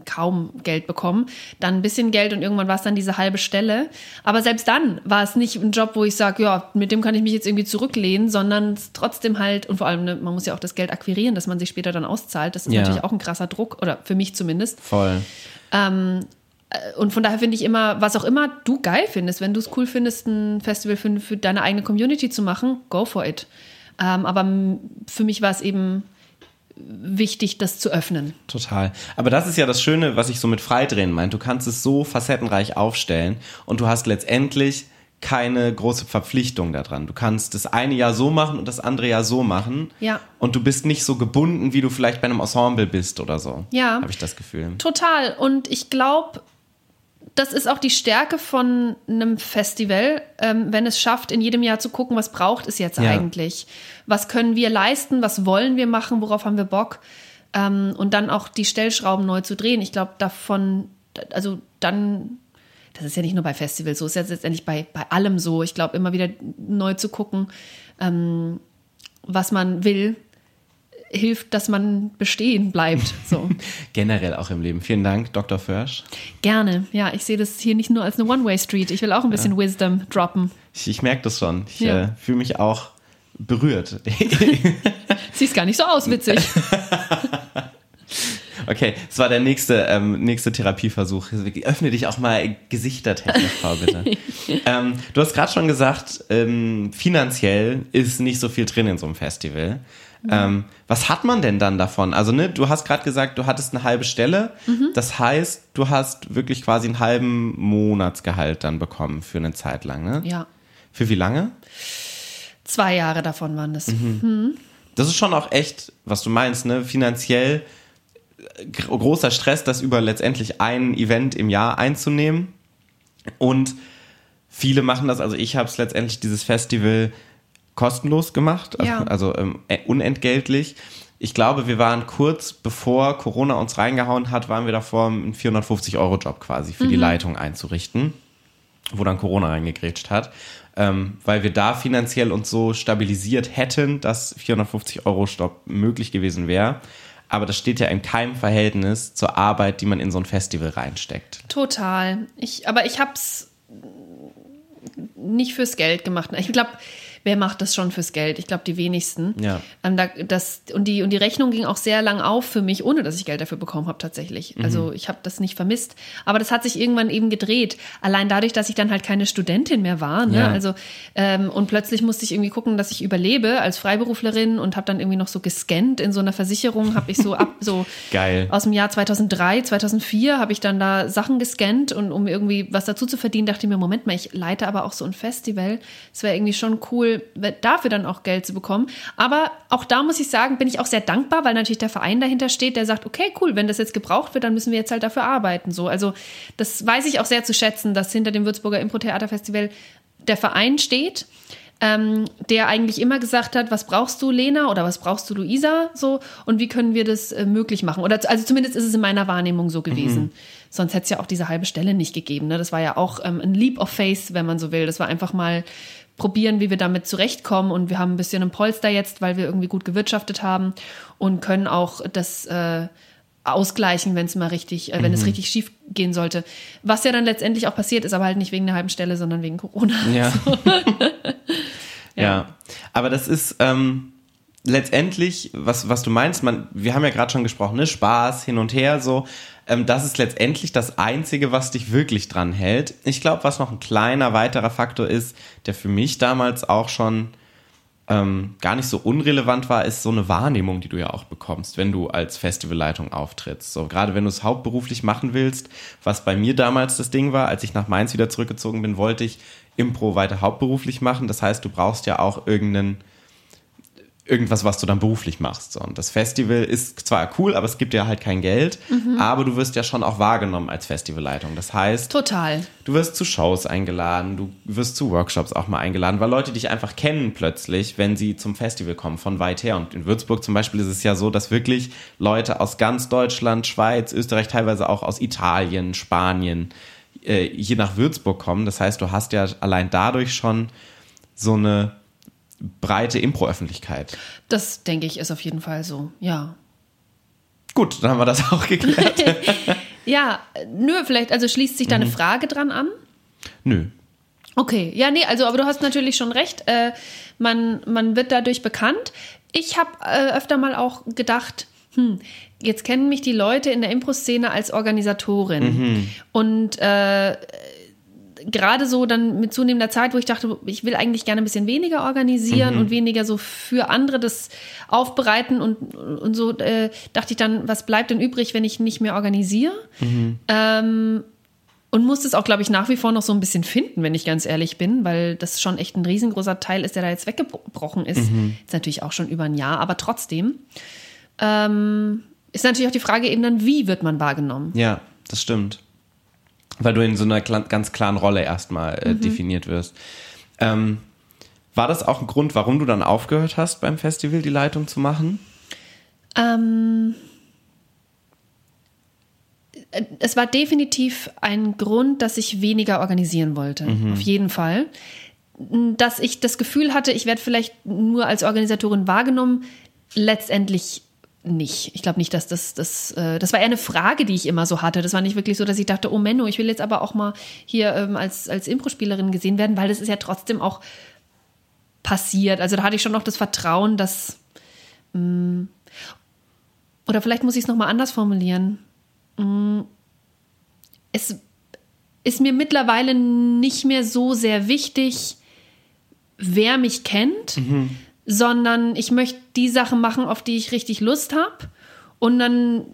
[SPEAKER 2] kaum Geld bekommen. Dann ein bisschen Geld und irgendwann war es dann diese halbe Stelle. Aber selbst dann war es nicht ein Job, wo ich sage, ja, mit dem kann ich mich jetzt irgendwie zurücklehnen, sondern trotzdem halt, und vor allem, ne, man muss ja auch das Geld akquirieren, dass man sich später dann auszahlt. Das ist
[SPEAKER 1] Ja.
[SPEAKER 2] natürlich auch ein krasser Druck, oder für mich zumindest.
[SPEAKER 1] Voll.
[SPEAKER 2] Und von daher finde ich immer, was auch immer du geil findest, wenn du es cool findest, ein Festival für, für deine eigene Community zu machen, go for it. Ähm, aber für mich war es eben wichtig, das zu öffnen.
[SPEAKER 1] Total. Aber das ist ja das Schöne, was ich so mit Freidrehen meint. Du kannst es so facettenreich aufstellen und du hast letztendlich keine große Verpflichtung daran. Du kannst das eine Jahr so machen und das andere Jahr so machen.
[SPEAKER 2] Ja.
[SPEAKER 1] Und du bist nicht so gebunden, wie du vielleicht bei einem Ensemble bist oder so.
[SPEAKER 2] Ja.
[SPEAKER 1] Habe ich das Gefühl.
[SPEAKER 2] Total. Und ich glaube, das ist auch die Stärke von einem Festival, ähm, wenn es schafft, in jedem Jahr zu gucken, was braucht es jetzt
[SPEAKER 1] Ja.
[SPEAKER 2] eigentlich? Was können wir leisten? Was wollen wir machen? Worauf haben wir Bock? Ähm, und dann auch die Stellschrauben neu zu drehen. Ich glaube, davon, also dann, das ist ja nicht nur bei Festivals so, ist jetzt letztendlich bei, bei allem so. Ich glaube, immer wieder neu zu gucken, ähm, was man will, hilft, dass man bestehen bleibt. So. [LAUGHS]
[SPEAKER 1] Generell auch im Leben. Vielen Dank, Dr. Försch.
[SPEAKER 2] Gerne. Ja, ich sehe das hier nicht nur als eine One-Way-Street. Ich will auch ein bisschen Wisdom droppen.
[SPEAKER 1] Ich, ich merke das schon. Ich
[SPEAKER 2] Ja.
[SPEAKER 1] äh, fühle mich auch berührt. [LAUGHS]
[SPEAKER 2] Siehst gar nicht so aus, witzig. [LAUGHS]
[SPEAKER 1] Okay, das war der nächste, ähm, nächste Therapieversuch. Öffne dich auch mal gesichtertechnisch, Frau, bitte. ähm, du hast gerade schon gesagt, ähm, finanziell ist nicht so viel drin in so einem Festival. Ähm, was hat man denn dann davon? Also, ne, du hast gerade gesagt, du hattest eine halbe Stelle. Das heißt, du hast wirklich quasi einen halben Monatsgehalt dann bekommen für eine Zeit lang, ne?
[SPEAKER 2] Ja.
[SPEAKER 1] Für wie lange?
[SPEAKER 2] Zwei Jahre davon waren das.
[SPEAKER 1] Das ist schon auch echt, was du meinst, ne? Finanziell äh, gro- großer Stress, das über letztendlich ein Event im Jahr einzunehmen. Und viele machen das, also ich habe es letztendlich dieses Festival kostenlos gemacht, also,
[SPEAKER 2] Ja.
[SPEAKER 1] also ähm, äh, unentgeltlich. Ich glaube, wir waren kurz bevor Corona uns reingehauen hat, waren wir davor, einen 450-Euro-Job quasi für die Leitung einzurichten, wo dann Corona reingegrätscht hat, ähm, weil wir da finanziell uns so stabilisiert hätten, dass 450 Euro Stopp möglich gewesen wäre. Aber das steht ja in keinem Verhältnis zur Arbeit, die man in so ein Festival reinsteckt.
[SPEAKER 2] Total. Ich, aber ich hab's nicht fürs Geld gemacht. Ich glaube, wer macht das schon fürs Geld? Ich glaube, die wenigsten.
[SPEAKER 1] Ja.
[SPEAKER 2] Ähm, da, das, und, die, und die Rechnung ging auch sehr lang auf für mich, ohne dass ich Geld dafür bekommen habe tatsächlich.
[SPEAKER 1] Mhm.
[SPEAKER 2] Also ich habe das nicht vermisst. Aber das hat sich irgendwann eben gedreht. Allein dadurch, dass ich dann halt keine Studentin mehr war. Ne?
[SPEAKER 1] Ja.
[SPEAKER 2] Also, ähm, und plötzlich musste ich irgendwie gucken, dass ich überlebe als Freiberuflerin und habe dann irgendwie noch so gescannt in so einer Versicherung, habe ich so ab so [LAUGHS]
[SPEAKER 1] Geil.
[SPEAKER 2] aus dem Jahr 2003, 2004 habe ich dann da Sachen gescannt und um irgendwie was dazu zu verdienen, dachte ich mir, Moment mal, ich leite aber auch so ein Festival. Es wäre irgendwie schon cool, dafür dann auch Geld zu bekommen. Aber auch da muss ich sagen, bin ich auch sehr dankbar, weil natürlich der Verein dahinter steht, der sagt, okay, cool, wenn das jetzt gebraucht wird, dann müssen wir jetzt halt dafür arbeiten. So, also das weiß ich auch sehr zu schätzen, dass hinter dem Würzburger Impro-Theater-Festival der Verein steht ähm, der eigentlich immer gesagt hat, was brauchst du, Lena, oder was brauchst du, Luisa, so, und wie können wir das äh, möglich machen? Oder also zumindest ist es in meiner Wahrnehmung so gewesen. Sonst hätte es ja auch diese halbe Stelle nicht gegeben. Ne? Das war ja auch ähm, ein Leap of Faith, wenn man so will. Das war einfach mal probieren, wie wir damit zurechtkommen. Und wir haben ein bisschen ein Polster jetzt, weil wir irgendwie gut gewirtschaftet haben und können auch das äh, ausgleichen, wenn es mal richtig, äh, wenn es richtig schief gehen sollte. Was ja dann letztendlich auch passiert ist, aber halt nicht wegen der halben Stelle, sondern wegen Corona. [LAUGHS]
[SPEAKER 1] Ja. ja. Aber das ist ähm, letztendlich, was, was du meinst, man, wir haben ja gerade schon gesprochen, ne? Spaß hin und her, so. Ähm, das ist letztendlich das Einzige, was dich wirklich dran hält. Ich glaube, was noch ein kleiner weiterer Faktor ist, der für mich damals auch schon ähm, gar nicht so unrelevant war, ist so eine Wahrnehmung, die du ja auch bekommst, wenn du als Festivalleitung auftrittst. So gerade wenn du es hauptberuflich machen willst, was bei mir damals das Ding war, als ich nach Mainz wieder zurückgezogen bin, wollte ich Impro weiter hauptberuflich machen. Das heißt, du brauchst ja auch irgendeinen irgendwas, was du dann beruflich machst. Und das Festival ist zwar cool, aber es gibt dir halt kein Geld,
[SPEAKER 2] Mhm.
[SPEAKER 1] aber du wirst ja schon auch wahrgenommen als Festivalleitung. Das heißt,
[SPEAKER 2] Total.
[SPEAKER 1] du wirst zu Shows eingeladen, du wirst zu Workshops auch mal eingeladen, weil Leute dich einfach kennen plötzlich, wenn sie zum Festival kommen, von weit her. Und in Würzburg zum Beispiel ist es ja so, dass wirklich Leute aus ganz Deutschland, Schweiz, Österreich, teilweise auch aus Italien, Spanien, äh, hier nach Würzburg kommen. Das heißt, du hast ja allein dadurch schon so eine breite Impro-Öffentlichkeit.
[SPEAKER 2] Das denke ich ist auf jeden Fall so. Ja.
[SPEAKER 1] Gut, dann haben wir das auch geklärt. [LAUGHS]
[SPEAKER 2] Ja, nö, vielleicht, also schließt sich da eine
[SPEAKER 1] Mhm.
[SPEAKER 2] Frage dran an?
[SPEAKER 1] Nö.
[SPEAKER 2] Okay, ja, nee, also, aber du hast natürlich schon recht. Äh, man, man wird dadurch bekannt. Ich habe äh, öfter mal auch gedacht, hm, jetzt kennen mich die Leute in der Impro-Szene als Organisatorin. Und äh, gerade so dann mit zunehmender Zeit, wo ich dachte, ich will eigentlich gerne ein bisschen weniger organisieren und weniger so für andere das aufbereiten und, und so, äh, dachte ich dann, was bleibt denn übrig, wenn ich nicht mehr organisiere? Ähm, und musste es auch, glaube ich, nach wie vor noch so ein bisschen finden, wenn ich ganz ehrlich bin, weil das schon echt ein riesengroßer Teil ist, der da jetzt weggebrochen ist. Ist natürlich auch schon über ein Jahr, aber trotzdem. Ähm, ist natürlich auch die Frage eben dann, wie wird man wahrgenommen?
[SPEAKER 1] Ja, das stimmt. Weil du in so einer ganz klaren Rolle erstmal äh, definiert wirst. Ähm, war das auch ein Grund, warum du dann aufgehört hast, beim Festival die Leitung zu machen?
[SPEAKER 2] Ähm, äh, es war definitiv ein Grund, dass ich weniger organisieren wollte. Auf jeden Fall. Dass ich das Gefühl hatte, ich werde vielleicht nur als Organisatorin wahrgenommen, letztendlich nicht. Ich glaube nicht, dass das, das, äh, das war eher eine Frage, die ich immer so hatte. Das war nicht wirklich so, dass ich dachte, oh Menno, ich will jetzt aber auch mal hier ähm, als, als Impro-Spielerin gesehen werden, weil das ist ja trotzdem auch passiert. Also da hatte ich schon noch das Vertrauen, dass oder vielleicht muss ich es nochmal anders formulieren. Mm, Es ist mir mittlerweile nicht mehr so sehr wichtig, wer mich kennt, sondern ich möchte die Sachen machen, auf die ich richtig Lust habe. Und dann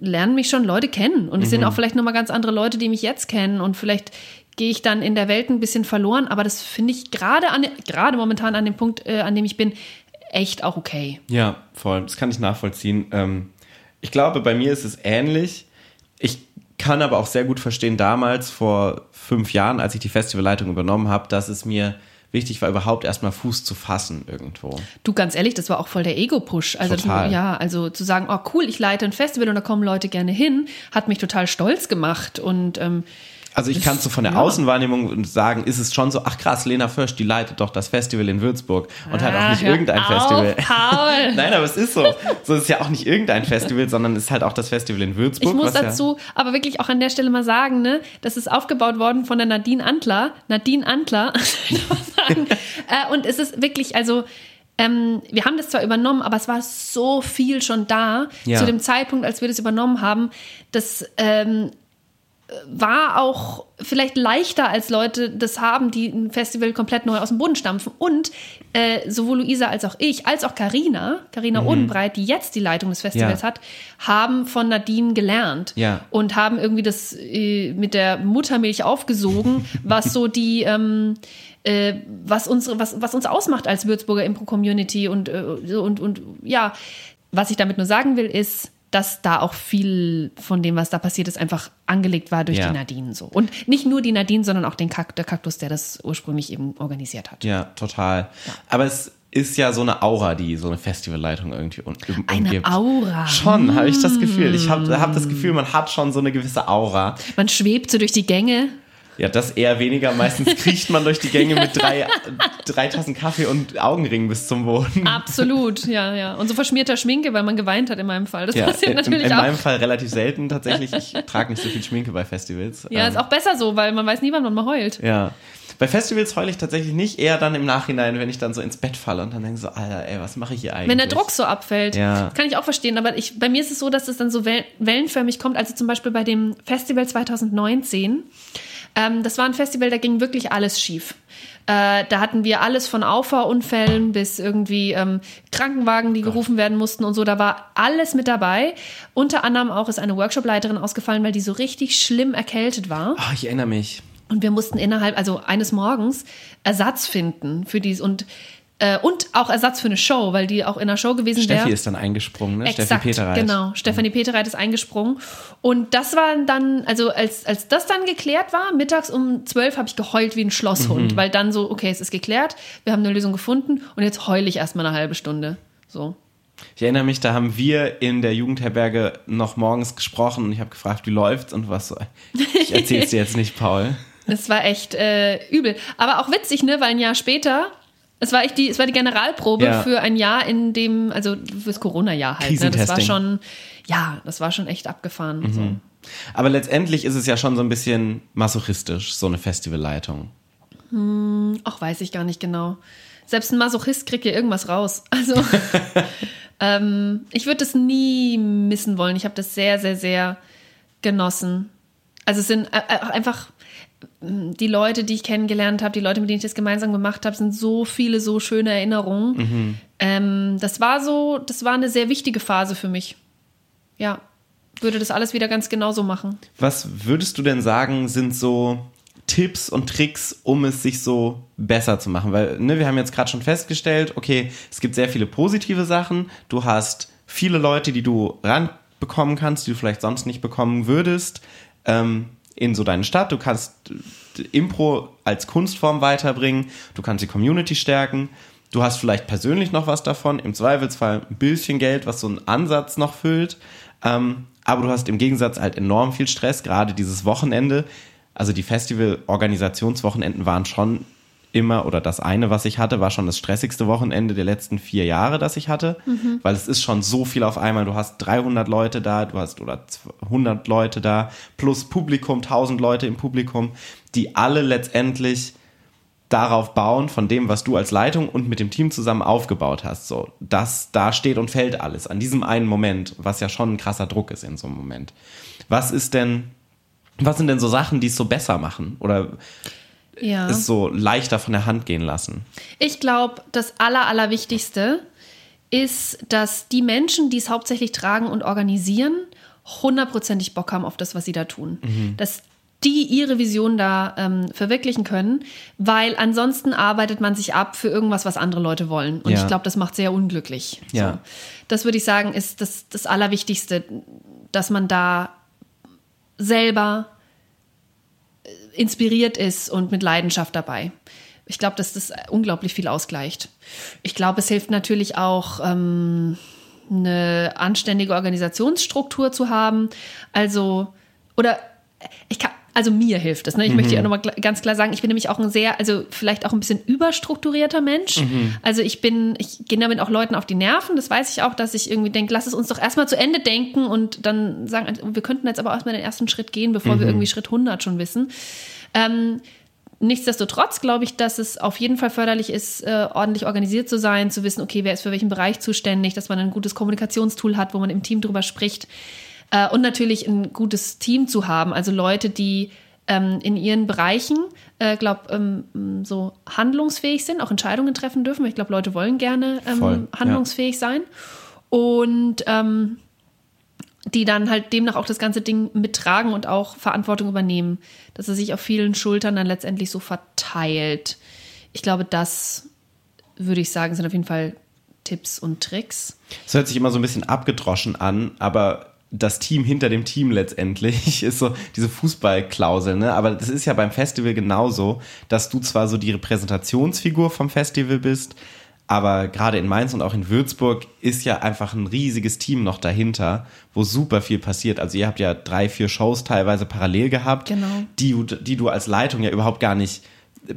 [SPEAKER 2] lernen mich schon Leute kennen. Und es sind auch vielleicht nochmal ganz andere Leute, die mich jetzt kennen. Und vielleicht gehe ich dann in der Welt ein bisschen verloren. Aber das finde ich gerade gerade momentan an dem Punkt, äh, an dem ich bin, echt auch okay.
[SPEAKER 1] Ja, voll. Das kann ich nachvollziehen. Ähm, ich glaube, bei mir ist es ähnlich. Ich kann aber auch sehr gut verstehen, damals vor fünf Jahren, als ich die Festivalleitung übernommen habe, dass es mir wichtig war, überhaupt erstmal Fuß zu fassen irgendwo.
[SPEAKER 2] Du, ganz ehrlich, das war auch voll der Ego-Push. Also,
[SPEAKER 1] Total.
[SPEAKER 2] Das, ja, also zu sagen, oh cool, ich leite ein Festival und da kommen Leute gerne hin, hat mich total stolz gemacht. Und ähm,
[SPEAKER 1] Also ich kann so von der
[SPEAKER 2] ja.
[SPEAKER 1] Außenwahrnehmung sagen, ist es schon so, ach krass, Lena Fürst, die leitet doch das Festival in Würzburg und halt auch
[SPEAKER 2] Ah,
[SPEAKER 1] nicht
[SPEAKER 2] hör
[SPEAKER 1] irgendein
[SPEAKER 2] auf,
[SPEAKER 1] Festival.
[SPEAKER 2] Paul. [LAUGHS]
[SPEAKER 1] Nein, aber es ist so. So ist ja auch nicht irgendein Festival, sondern es ist halt auch das Festival in Würzburg.
[SPEAKER 2] ich muss
[SPEAKER 1] was ja-
[SPEAKER 2] dazu aber wirklich auch an der Stelle mal sagen, ne, das ist aufgebaut worden von der Nadine Antler. Nadine Antler. [LAUGHS] ich muss sagen. äh, und es ist wirklich, also ähm, wir haben das zwar übernommen, aber es war so viel schon da
[SPEAKER 1] Ja.
[SPEAKER 2] zu dem Zeitpunkt, als wir das übernommen haben, dass ähm, war auch vielleicht leichter, als Leute das haben, die ein Festival komplett neu aus dem Boden stampfen. Und äh, sowohl Luisa als auch ich, als auch Karina, Karina Odenbreit, die jetzt die Leitung des Festivals
[SPEAKER 1] Ja.
[SPEAKER 2] hat, haben von Nadine gelernt
[SPEAKER 1] Ja.
[SPEAKER 2] und haben irgendwie das äh, mit der Muttermilch aufgesogen, [LAUGHS] was so die ähm, äh, was unsere was was uns ausmacht als Würzburger Impro Community und äh, und und ja, was ich damit nur sagen will ist dass da auch viel von dem, was da passiert ist, einfach angelegt war durch
[SPEAKER 1] Ja.
[SPEAKER 2] die Nadine so. Und nicht nur die Nadine, sondern auch den Kak der Kaktus, der das ursprünglich eben organisiert hat.
[SPEAKER 1] Ja, total. Aber es ist ja so eine Aura, die so eine Festivalleitung irgendwie um, um,
[SPEAKER 2] Eine
[SPEAKER 1] umgibt.
[SPEAKER 2] Aura.
[SPEAKER 1] Schon, habe ich das Gefühl. Ich habe hab das Gefühl, man hat schon so eine gewisse Aura.
[SPEAKER 2] Man schwebt so durch die Gänge.
[SPEAKER 1] Ja, das eher weniger. Meistens [LAUGHS] kriecht man durch die Gänge mit drei, drei Tassen Kaffee und Augenringen bis zum Boden.
[SPEAKER 2] Absolut, ja, ja. Und so verschmierter Schminke, weil man geweint hat in meinem Fall. Das
[SPEAKER 1] Ja,
[SPEAKER 2] passiert
[SPEAKER 1] in,
[SPEAKER 2] natürlich
[SPEAKER 1] in
[SPEAKER 2] auch.
[SPEAKER 1] meinem Fall relativ selten tatsächlich. Ich [LAUGHS] trage nicht so viel Schminke bei Festivals.
[SPEAKER 2] Ja,
[SPEAKER 1] Ähm,
[SPEAKER 2] ist auch besser so, weil man weiß nie, wann man mal heult.
[SPEAKER 1] Ja. Bei Festivals heule ich tatsächlich nicht, eher dann im Nachhinein, wenn ich dann so ins Bett falle und dann denke so, Alter, ey, was mache ich hier eigentlich?
[SPEAKER 2] Wenn der Druck so abfällt,
[SPEAKER 1] Ja.
[SPEAKER 2] kann ich auch verstehen. Aber ich, bei mir ist es so, dass es dann so wel- wellenförmig kommt. Also zum Beispiel bei dem Festival 2019. Ähm, das war ein Festival, da ging wirklich alles schief. Äh, da hatten wir alles von Auffahrunfällen bis irgendwie ähm, Krankenwagen, die gerufen werden mussten und so. Da war alles mit dabei. Unter anderem auch ist eine Workshopleiterin ausgefallen, weil die so richtig schlimm erkältet war.
[SPEAKER 1] Oh, ich erinnere mich.
[SPEAKER 2] Und wir mussten innerhalb, also eines Morgens, Ersatz finden für dies. Und Äh, und auch Ersatz für eine Show, weil die auch in einer Show gewesen wäre.
[SPEAKER 1] Steffi ist dann eingesprungen, ne?
[SPEAKER 2] Exakt,
[SPEAKER 1] Steffi Peterreit.
[SPEAKER 2] genau. Stefanie Peterreit ist eingesprungen. Und das war dann, also als, als das dann geklärt war, mittags um 12 habe ich geheult wie ein Schlosshund, weil dann so, okay, es ist geklärt, wir haben eine Lösung gefunden und jetzt heule ich erstmal eine halbe Stunde. So.
[SPEAKER 1] Ich erinnere mich, da haben wir in der Jugendherberge noch morgens gesprochen und ich habe gefragt, wie läuft's und was so. [LAUGHS] Ich erzähl's dir jetzt nicht, Paul.
[SPEAKER 2] Das war echt äh, übel. Aber auch witzig, ne? Weil ein Jahr später, es war echt die, es war die Generalprobe
[SPEAKER 1] Ja.
[SPEAKER 2] für ein Jahr, in dem, also fürs Corona-Jahr halt. Ne? Das war schon, ja, das war schon echt abgefahren. So.
[SPEAKER 1] Aber letztendlich ist es ja schon so ein bisschen masochistisch, so eine Festivalleitung.
[SPEAKER 2] Ach, weiß ich gar nicht genau. Selbst ein Masochist kriegt ja irgendwas raus. [LAUGHS] Also, [LAUGHS] ähm, ich würde das nie missen wollen. Ich habe das sehr, sehr, sehr genossen. Also es sind äh, äh, einfach die Leute, die ich kennengelernt habe, die Leute, mit denen ich das gemeinsam gemacht habe, sind so viele, so schöne Erinnerungen. Ähm, das war so, das war eine sehr wichtige Phase für mich. Ja, würde das alles wieder ganz genauso machen.
[SPEAKER 1] Was würdest du denn sagen, sind so Tipps und Tricks, um es sich so besser zu machen? Weil ne, wir haben jetzt gerade schon festgestellt, okay, es gibt sehr viele positive Sachen. Du hast viele Leute, die du ranbekommen kannst, die du vielleicht sonst nicht bekommen würdest, ähm, in so deine Stadt. Du kannst äh, Impro als Kunstform weiterbringen. Du kannst die Community stärken. Du hast vielleicht persönlich noch was davon, im Zweifelsfall ein bisschen Geld, was so einen Ansatz noch füllt. Ähm, aber du hast im Gegensatz halt enorm viel Stress, gerade dieses Wochenende. Also die Festival-Organisationswochenenden waren schon immer, oder das eine, was ich hatte, war schon das stressigste Wochenende der letzten vier Jahre, das ich hatte. Weil es ist schon so viel auf einmal. Du hast 300 Leute da, du hast oder 100 Leute da, plus Publikum, 1000 Leute im Publikum, die alle letztendlich darauf bauen, von dem, was du als Leitung und mit dem Team zusammen aufgebaut hast. So, das, da steht und fällt alles an diesem einen Moment, was ja schon ein krasser Druck ist in so einem Moment. Was ist denn, was sind denn so Sachen, die es so besser machen oder
[SPEAKER 2] Ja.
[SPEAKER 1] es so leichter von der Hand gehen lassen?
[SPEAKER 2] Ich glaube, das Aller, Allerwichtigste ist, dass die Menschen, die es hauptsächlich tragen und organisieren, hundertprozentig Bock haben auf das, was sie da tun. Dass die ihre Vision da ähm, verwirklichen können, weil ansonsten arbeitet man sich ab für irgendwas, was andere Leute wollen. Und
[SPEAKER 1] Ja.
[SPEAKER 2] ich glaube, das macht sehr unglücklich.
[SPEAKER 1] Ja.
[SPEAKER 2] So. Das würde ich sagen, ist das, das Allerwichtigste, dass man da selber inspiriert ist und mit Leidenschaft dabei. Ich glaube, dass das unglaublich viel ausgleicht. Ich glaube, es hilft natürlich auch, ähm, eine anständige Organisationsstruktur zu haben. Also, oder ich kann, also mir hilft es. Ne? Ich möchte ja nochmal ganz klar sagen, ich bin nämlich auch ein sehr, also vielleicht auch ein bisschen überstrukturierter Mensch. Also ich bin, ich gehe damit auch Leuten auf die Nerven. Das weiß ich auch, dass ich irgendwie denke, lass es uns doch erstmal zu Ende denken und dann sagen, also wir könnten jetzt aber erstmal den ersten Schritt gehen, bevor wir irgendwie Schritt 100 schon wissen. Ähm, Nichtsdestotrotz glaube ich, dass es auf jeden Fall förderlich ist, äh, ordentlich organisiert zu sein, zu wissen, okay, wer ist für welchen Bereich zuständig, dass man ein gutes Kommunikationstool hat, wo man im Team drüber spricht. Äh, und natürlich ein gutes Team zu haben, also Leute, die ähm, in ihren Bereichen, äh, glaube ähm, so handlungsfähig sind, auch Entscheidungen treffen dürfen. Ich glaube, Leute wollen gerne
[SPEAKER 1] Voll,
[SPEAKER 2] ähm,
[SPEAKER 1] ja.
[SPEAKER 2] handlungsfähig sein. Und ähm, die dann halt demnach auch das ganze Ding mittragen und auch Verantwortung übernehmen, dass es sich auf vielen Schultern dann letztendlich so verteilt. Ich glaube, das würde ich sagen, sind auf jeden Fall Tipps und Tricks.
[SPEAKER 1] Es hört sich immer so ein bisschen abgedroschen an, aber das Team hinter dem Team letztendlich [LAUGHS] ist so diese Fußballklausel, ne? Aber das ist ja beim Festival genauso, dass du zwar so die Repräsentationsfigur vom Festival bist, aber gerade in Mainz und auch in Würzburg ist ja einfach ein riesiges Team noch dahinter, wo super viel passiert. Also ihr habt ja drei, vier Shows teilweise parallel gehabt,
[SPEAKER 2] Genau.
[SPEAKER 1] die, du- die du als Leitung ja überhaupt gar nicht äh,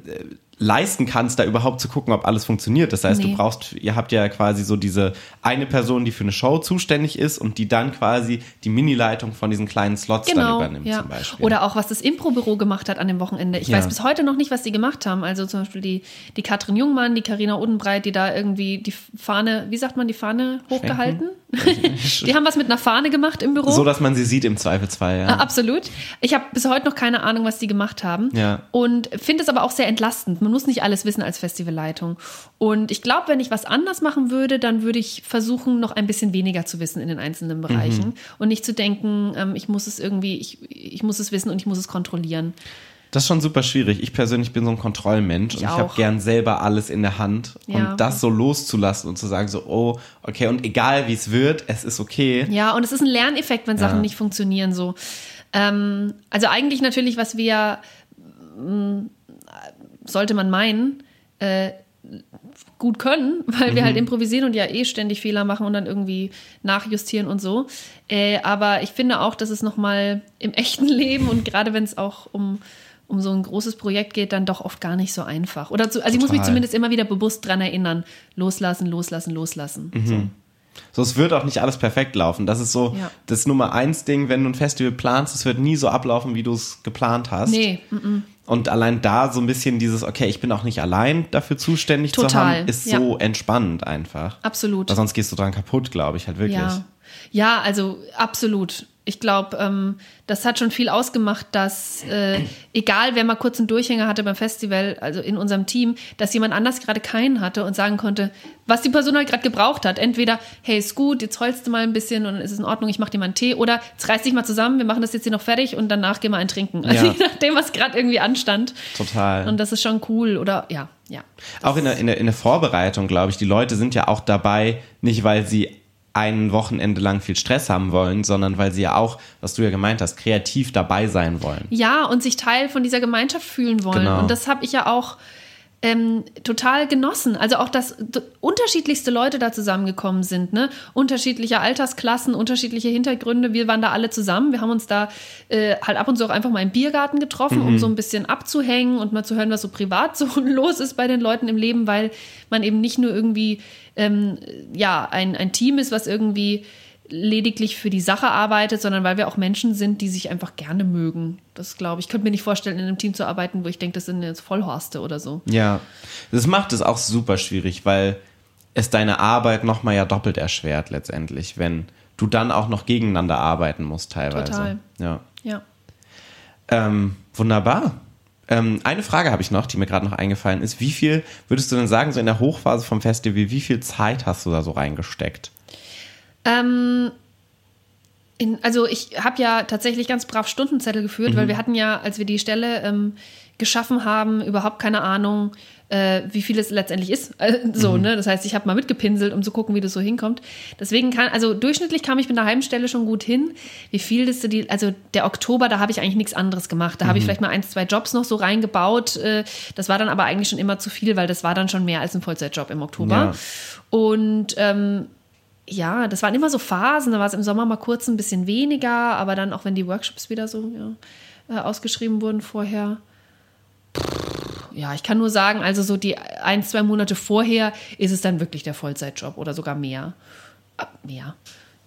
[SPEAKER 1] leisten kannst, da überhaupt zu gucken, ob alles funktioniert. Das heißt,
[SPEAKER 2] Nee.
[SPEAKER 1] du brauchst, ihr habt ja quasi so diese eine Person, die für eine Show zuständig ist und die dann quasi die Mini-Leitung von diesen kleinen Slots dann
[SPEAKER 2] Genau.
[SPEAKER 1] übernimmt
[SPEAKER 2] Ja.
[SPEAKER 1] zum Beispiel.
[SPEAKER 2] Oder auch, was das Impro-Büro gemacht hat an dem Wochenende. Ich
[SPEAKER 1] Ja.
[SPEAKER 2] weiß bis heute noch nicht, was die gemacht haben. Also zum Beispiel die, die Katrin Jungmann, die Karina Odenbreit, die da irgendwie die Fahne, wie sagt man, die Fahne hochgehalten? Die haben was mit einer Fahne gemacht im Büro.
[SPEAKER 1] so, dass man sie sieht im Zweifelsfall, ja.
[SPEAKER 2] Ah, Absolut. Ich habe bis heute noch keine Ahnung, was die gemacht haben.
[SPEAKER 1] Ja.
[SPEAKER 2] Und finde es aber auch sehr entlastend. Man muss nicht alles wissen als Festivalleitung. Und ich glaube, wenn ich was anders machen würde, dann würde ich versuchen, noch ein bisschen weniger zu wissen in den einzelnen Bereichen. Und nicht zu denken, ähm, ich muss es irgendwie, ich, ich muss es wissen und ich muss es kontrollieren.
[SPEAKER 1] Das ist schon super schwierig. Ich persönlich bin so ein Kontrollmensch und ich habe gern selber alles in der Hand.
[SPEAKER 2] Ja.
[SPEAKER 1] Und das so loszulassen und zu sagen so, oh, okay, und egal wie es wird, es ist okay.
[SPEAKER 2] Ja, und es ist ein Lerneffekt, wenn Sachen
[SPEAKER 1] Ja.
[SPEAKER 2] nicht funktionieren so. Ähm, also eigentlich natürlich, was wir mm, sollte man meinen, äh, gut können, [LAUGHS] weil wir halt improvisieren und ja eh ständig Fehler machen und dann irgendwie nachjustieren und so. Äh, aber ich finde auch, dass es nochmal im echten [LAUGHS] Leben und gerade wenn es auch um, um so ein großes Projekt geht, dann doch oft gar nicht so einfach. Oder zu, also ich muss mich
[SPEAKER 1] Total.
[SPEAKER 2] zumindest immer wieder bewusst dran erinnern. Loslassen, loslassen, loslassen. So.
[SPEAKER 1] So, es wird auch nicht alles perfekt laufen. Das ist so
[SPEAKER 2] Ja.
[SPEAKER 1] das Nummer eins Ding, wenn du ein Festival planst, es wird nie so ablaufen, wie du es geplant hast.
[SPEAKER 2] Nee, mm,
[SPEAKER 1] Und allein da so ein bisschen dieses, okay, ich bin auch nicht allein dafür zuständig zu
[SPEAKER 2] Total,
[SPEAKER 1] haben, ist
[SPEAKER 2] ja.
[SPEAKER 1] so entspannend einfach.
[SPEAKER 2] absolut.
[SPEAKER 1] Weil sonst gehst du dran kaputt, glaube ich, halt wirklich.
[SPEAKER 2] Ja, ja also absolut. Ich glaube, ähm, das hat schon viel ausgemacht, dass äh, egal wer mal kurz einen Durchhänger hatte beim Festival, also in unserem Team, dass jemand anders gerade keinen hatte und sagen konnte, was die Person halt gerade gebraucht hat. Entweder, hey, ist gut, jetzt heulst du mal ein bisschen und es ist in Ordnung, ich mach dir mal einen Tee. Oder jetzt reiß dich mal zusammen, wir machen das jetzt hier noch fertig und danach gehen wir ein trinken. Also
[SPEAKER 1] Ja. [LAUGHS]
[SPEAKER 2] je nachdem, was gerade irgendwie anstand.
[SPEAKER 1] Total.
[SPEAKER 2] Und das ist schon cool. Oder ja, ja.
[SPEAKER 1] Auch in der, in, der, in der Vorbereitung, glaube ich, die Leute sind ja auch dabei, nicht weil sie ein Wochenende lang viel Stress haben wollen, sondern weil sie ja auch, was du ja gemeint hast, kreativ dabei sein wollen.
[SPEAKER 2] Ja, und sich Teil von dieser Gemeinschaft fühlen wollen.
[SPEAKER 1] Genau.
[SPEAKER 2] Und das habe ich ja auch ähm, total genossen. Also auch, dass unterschiedlichste Leute da zusammengekommen sind, ne? Unterschiedliche Altersklassen, unterschiedliche Hintergründe. Wir waren da alle zusammen. Wir haben uns da äh, halt ab und zu auch einfach mal im Biergarten getroffen, um so ein bisschen abzuhängen und mal zu hören, was so privat [LAUGHS] so los ist bei den Leuten im Leben, weil man eben nicht nur irgendwie ähm, ja ein, ein Team ist, was irgendwie lediglich für die Sache arbeitet, sondern weil wir auch Menschen sind, die sich einfach gerne mögen. Das glaube ich. Ich könnte mir nicht vorstellen, in einem Team zu arbeiten, wo ich denke, das sind jetzt Vollhorste oder so.
[SPEAKER 1] Ja, das macht es auch super schwierig, weil es deine Arbeit nochmal ja doppelt erschwert letztendlich, wenn du dann auch noch gegeneinander arbeiten musst teilweise.
[SPEAKER 2] Total.
[SPEAKER 1] Ja.
[SPEAKER 2] Ja.
[SPEAKER 1] Ähm, wunderbar. Ähm, eine Frage habe ich noch, die mir gerade noch eingefallen ist. Wie viel würdest du denn sagen, so in der Hochphase vom Festival, wie viel Zeit hast du da so reingesteckt?
[SPEAKER 2] Ähm, in, also ich habe ja tatsächlich ganz brav Stundenzettel geführt, weil wir hatten ja, als wir die Stelle ähm, geschaffen haben, überhaupt keine Ahnung, äh, wie viel es letztendlich ist. Äh, so, ne? Das heißt, ich habe mal mitgepinselt, um zu gucken, wie das so hinkommt. Deswegen kann, also durchschnittlich kam ich mit einer halben Stelle schon gut hin. Wie viel das so die, also der Oktober, da habe ich eigentlich nichts anderes gemacht. Da habe ich vielleicht mal ein, zwei Jobs noch so reingebaut. Äh, das war dann aber eigentlich schon immer zu viel, weil das war dann schon mehr als ein Vollzeitjob im Oktober.
[SPEAKER 1] Ja.
[SPEAKER 2] Und ähm, ja, das waren immer so Phasen. Da war es im Sommer mal kurz ein bisschen weniger, aber dann auch wenn die Workshops wieder so ja, äh, ausgeschrieben wurden vorher. Pff, Ja, ich kann nur sagen, also so die ein, zwei Monate vorher ist es dann wirklich der Vollzeitjob oder sogar mehr. Ah, Mehr.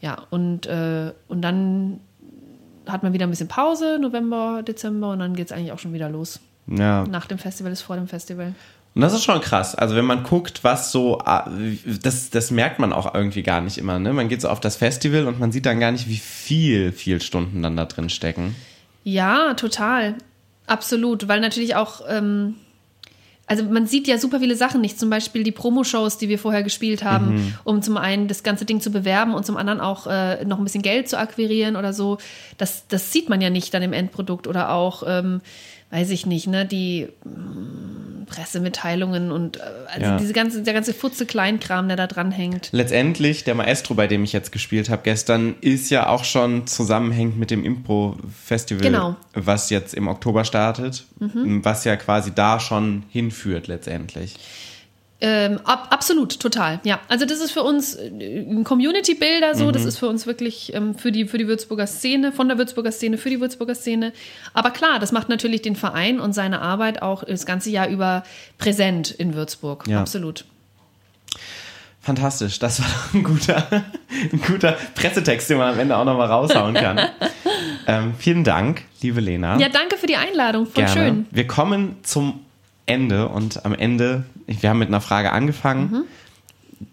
[SPEAKER 2] Ja, und, äh, und dann hat man wieder ein bisschen Pause, November, Dezember, und dann geht es eigentlich auch schon wieder los.
[SPEAKER 1] Ja.
[SPEAKER 2] Nach dem Festival ist vor dem Festival.
[SPEAKER 1] Und das ist schon krass. Also wenn man guckt, was so, ah, das, das merkt man auch irgendwie gar nicht immer. Ne? Man geht so auf das Festival und man sieht dann gar nicht, wie viel, viel Stunden dann da drin stecken.
[SPEAKER 2] Ja, total. Absolut. Weil natürlich auch, ähm, also man sieht ja super viele Sachen nicht. Zum Beispiel die Promo-Shows, die wir vorher gespielt haben, um zum einen das ganze Ding zu bewerben und zum anderen auch äh, noch ein bisschen Geld zu akquirieren oder so. Das, das sieht man ja nicht dann im Endprodukt. Oder auch, ähm, weiß ich nicht, ne, die mm, Pressemitteilungen und äh, also
[SPEAKER 1] Ja.
[SPEAKER 2] diese ganze, der ganze Futze-Kleinkram, der da dran hängt.
[SPEAKER 1] Letztendlich, der Maestro, bei dem ich jetzt gespielt habe gestern, ist ja auch schon zusammenhängend mit dem Impro-Festival,
[SPEAKER 2] Genau. Mhm.
[SPEAKER 1] was jetzt im Oktober startet, was ja quasi da schon hinführt letztendlich.
[SPEAKER 2] Ähm, ab, absolut, total. Ja, also das ist für uns äh, ein Community-Builder so. Das ist für uns wirklich ähm, für, die, für die Würzburger Szene, von der Würzburger Szene, für die Würzburger Szene. Aber klar, das macht natürlich den Verein und seine Arbeit auch das ganze Jahr über präsent in Würzburg.
[SPEAKER 1] Ja.
[SPEAKER 2] Absolut.
[SPEAKER 1] Fantastisch, das war ein guter, [LAUGHS] ein guter Pressetext, den man am Ende auch nochmal raushauen kann. [LAUGHS] ähm, vielen Dank, liebe Lena.
[SPEAKER 2] Ja, danke für die Einladung. Voll
[SPEAKER 1] Gerne.
[SPEAKER 2] schön.
[SPEAKER 1] Wir kommen zum Ende und am Ende, wir haben mit einer Frage angefangen.
[SPEAKER 2] Mhm.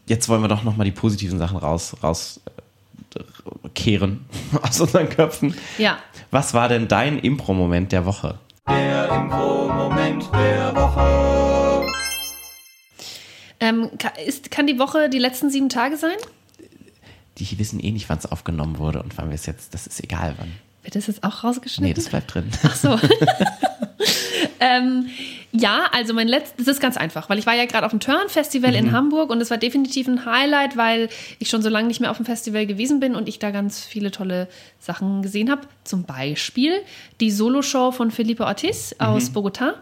[SPEAKER 1] Jetzt wollen wir doch nochmal die positiven Sachen raus, raus äh, kehren [LAUGHS] aus unseren Köpfen.
[SPEAKER 2] Ja.
[SPEAKER 1] Was war denn dein Impro-Moment der Woche?
[SPEAKER 3] Der Impro-Moment der Woche.
[SPEAKER 2] Ähm, ist, kann die Woche die letzten sieben Tage sein?
[SPEAKER 1] Die wissen eh nicht, wann es aufgenommen wurde und wann wir es jetzt, das ist egal wann.
[SPEAKER 2] Wird das jetzt auch rausgeschnitten?
[SPEAKER 1] Nee, das bleibt drin.
[SPEAKER 2] Ach so. [LAUGHS] Ähm, ja, also mein letztes, das ist ganz einfach, weil ich war ja gerade auf dem Turn-Festival
[SPEAKER 1] Mhm.
[SPEAKER 2] in Hamburg und es war definitiv ein Highlight, weil ich schon so lange nicht mehr auf dem Festival gewesen bin und ich da ganz viele tolle Sachen gesehen habe. Zum Beispiel die Soloshow von Felipe Ortiz aus
[SPEAKER 1] Mhm.
[SPEAKER 2] Bogotá.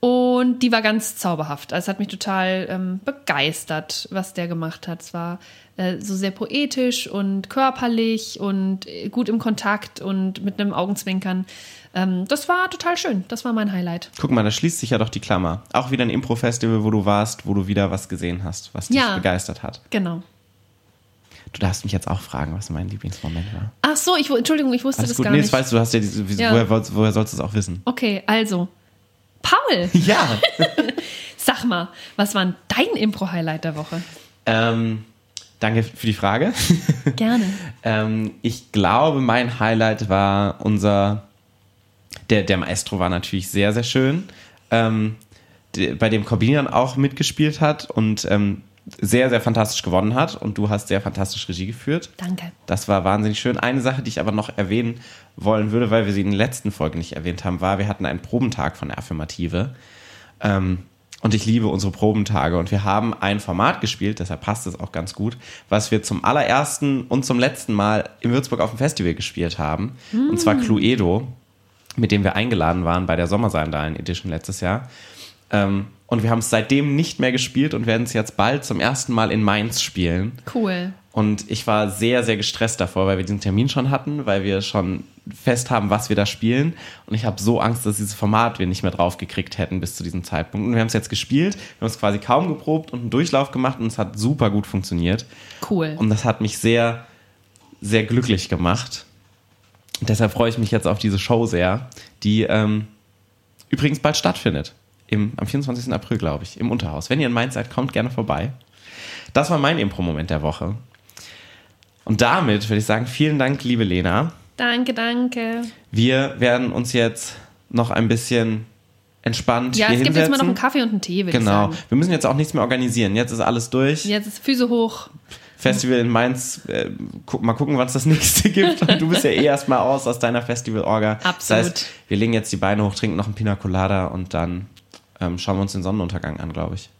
[SPEAKER 2] Und die war ganz zauberhaft. Also es hat mich total ähm, begeistert, was der gemacht hat. Es war äh, so sehr poetisch und körperlich und äh, gut im Kontakt und mit einem Augenzwinkern. Ähm, das war total schön. Das war mein Highlight.
[SPEAKER 1] Guck mal, da schließt sich ja doch die Klammer. Auch wieder ein Impro-Festival, wo du warst, wo du wieder was gesehen hast, was dich
[SPEAKER 2] Ja.
[SPEAKER 1] begeistert hat.
[SPEAKER 2] Genau.
[SPEAKER 1] Du darfst mich jetzt auch fragen, was mein Lieblingsmoment war.
[SPEAKER 2] Ach so, ich, Entschuldigung, ich wusste
[SPEAKER 1] Alles
[SPEAKER 2] das
[SPEAKER 1] gut.
[SPEAKER 2] gar
[SPEAKER 1] Nee,
[SPEAKER 2] nicht.
[SPEAKER 1] das weißt du, du hast ja diese,
[SPEAKER 2] Ja.
[SPEAKER 1] Woher, woher sollst du es auch wissen?
[SPEAKER 2] Okay, also. Paul,
[SPEAKER 1] Ja. [LAUGHS]
[SPEAKER 2] sag mal, was war denn dein Impro-Highlight der Woche?
[SPEAKER 1] ähm, danke für die Frage. [LAUGHS]
[SPEAKER 2] Gerne.
[SPEAKER 1] ähm, ich glaube, mein Highlight war unser, der, der Maestro war natürlich sehr, sehr schön, ähm, bei dem Corbinian auch mitgespielt hat und ähm, sehr, sehr fantastisch gewonnen hat und du hast sehr fantastisch Regie geführt.
[SPEAKER 2] Danke.
[SPEAKER 1] Das war wahnsinnig schön. Eine Sache, die ich aber noch erwähnen wollen würde, weil wir sie in der letzten Folge nicht erwähnt haben, war, wir hatten einen Probentag von der Affirmative. Ähm, und ich liebe unsere Probentage. Und wir haben ein Format gespielt, deshalb passt es auch ganz gut, was wir zum allerersten und zum letzten Mal in Würzburg auf dem Festival gespielt haben. Und zwar Cluedo, mit dem wir eingeladen waren bei der Sommersandalen Edition letztes Jahr. Ähm, und wir haben es seitdem nicht mehr gespielt und werden es jetzt bald zum ersten Mal in Mainz spielen.
[SPEAKER 2] Cool.
[SPEAKER 1] Und ich war sehr, sehr gestresst davor, weil wir diesen Termin schon hatten, weil wir schon fest haben, was wir da spielen. Und ich habe so Angst, dass dieses Format wir nicht mehr drauf gekriegt hätten bis zu diesem Zeitpunkt. Und wir haben es jetzt gespielt, wir haben es quasi kaum geprobt und einen Durchlauf gemacht und es hat super gut funktioniert.
[SPEAKER 2] Cool.
[SPEAKER 1] Und das hat mich sehr, sehr glücklich gemacht. Und deshalb freue ich mich jetzt auf diese Show sehr, die ähm, übrigens bald stattfindet. Im, am 24. April, glaube ich, im Unterhaus. Wenn ihr in Mainz seid, kommt gerne vorbei. Das war mein Impro-Moment der Woche. Und damit würde ich sagen, vielen Dank, liebe Lena.
[SPEAKER 2] Danke, danke.
[SPEAKER 1] Wir werden uns jetzt noch ein bisschen entspannt
[SPEAKER 2] Ja, es gibt jetzt mal noch einen Kaffee und einen Tee, würde
[SPEAKER 1] Genau.
[SPEAKER 2] ich sagen.
[SPEAKER 1] Wir müssen jetzt auch nichts mehr organisieren. Jetzt ist alles durch.
[SPEAKER 2] Jetzt ist Füße hoch.
[SPEAKER 1] Festival in Mainz, äh, guck, mal gucken, was das nächste [LAUGHS] gibt. Und du bist ja eh erstmal aus aus deiner Festival-Orga. Das
[SPEAKER 2] Absolut.
[SPEAKER 1] heißt, wir legen jetzt die Beine hoch, trinken noch einen Pina Colada und dann ähm, schauen wir uns den Sonnenuntergang an, glaube ich.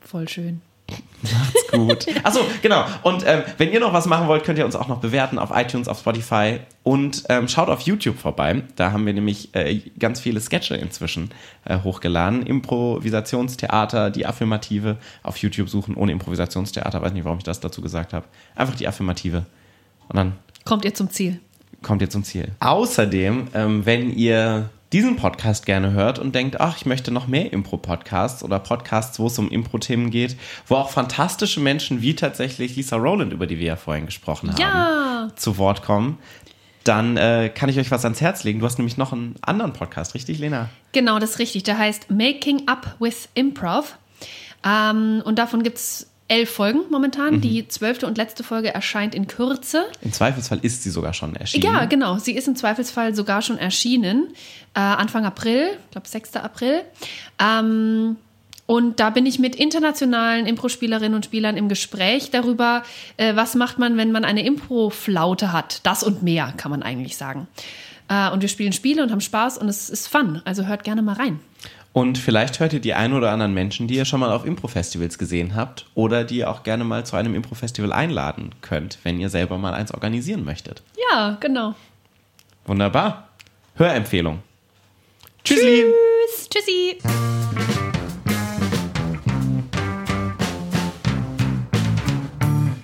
[SPEAKER 2] Voll schön. [LAUGHS]
[SPEAKER 1] Gut. Achso, genau. Und ähm, wenn ihr noch was machen wollt, könnt ihr uns auch noch bewerten auf iTunes, auf Spotify und ähm, schaut auf YouTube vorbei. Da haben wir nämlich äh, ganz viele Sketche inzwischen äh, hochgeladen. Improvisationstheater, die Affirmative. Auf YouTube suchen ohne Improvisationstheater. Weiß nicht, warum ich das dazu gesagt habe. Einfach die Affirmative. Und dann
[SPEAKER 2] Kommt ihr zum Ziel?
[SPEAKER 1] kommt ihr zum Ziel. Außerdem, ähm, wenn ihr diesen Podcast gerne hört und denkt, ach, ich möchte noch mehr Impro-Podcasts oder Podcasts, wo es um Impro-Themen geht, wo auch fantastische Menschen wie tatsächlich Lisa Rowland, über die wir ja vorhin gesprochen haben,
[SPEAKER 2] Ja.
[SPEAKER 1] zu Wort kommen, dann äh, kann ich euch was ans Herz legen. Du hast nämlich noch einen anderen Podcast, richtig, Lena?
[SPEAKER 2] Genau, das ist richtig. Der heißt Making Up with Improv. Ähm, und davon gibt es elf Folgen momentan.
[SPEAKER 1] Mhm.
[SPEAKER 2] Die zwölfte und letzte Folge erscheint in Kürze.
[SPEAKER 1] Im Zweifelsfall ist sie sogar schon erschienen.
[SPEAKER 2] Ja, genau. Sie ist im Zweifelsfall sogar schon erschienen. Äh, Anfang April, ich glaube 6. April. Ähm, und da bin ich mit internationalen Impro-Spielerinnen und Spielern im Gespräch darüber, äh, was macht man, wenn man eine Impro-Flaute hat. Das und mehr, kann man eigentlich sagen. Äh, und wir spielen Spiele und haben Spaß und es ist fun. Also hört gerne mal rein.
[SPEAKER 1] Und vielleicht hört ihr die ein oder anderen Menschen, die ihr schon mal auf Impro-Festivals gesehen habt oder die ihr auch gerne mal zu einem Impro-Festival einladen könnt, wenn ihr selber mal eins organisieren möchtet.
[SPEAKER 2] Ja, genau.
[SPEAKER 1] Wunderbar. Hörempfehlung. Tschüssi.
[SPEAKER 2] Tschüss. Tschüssi.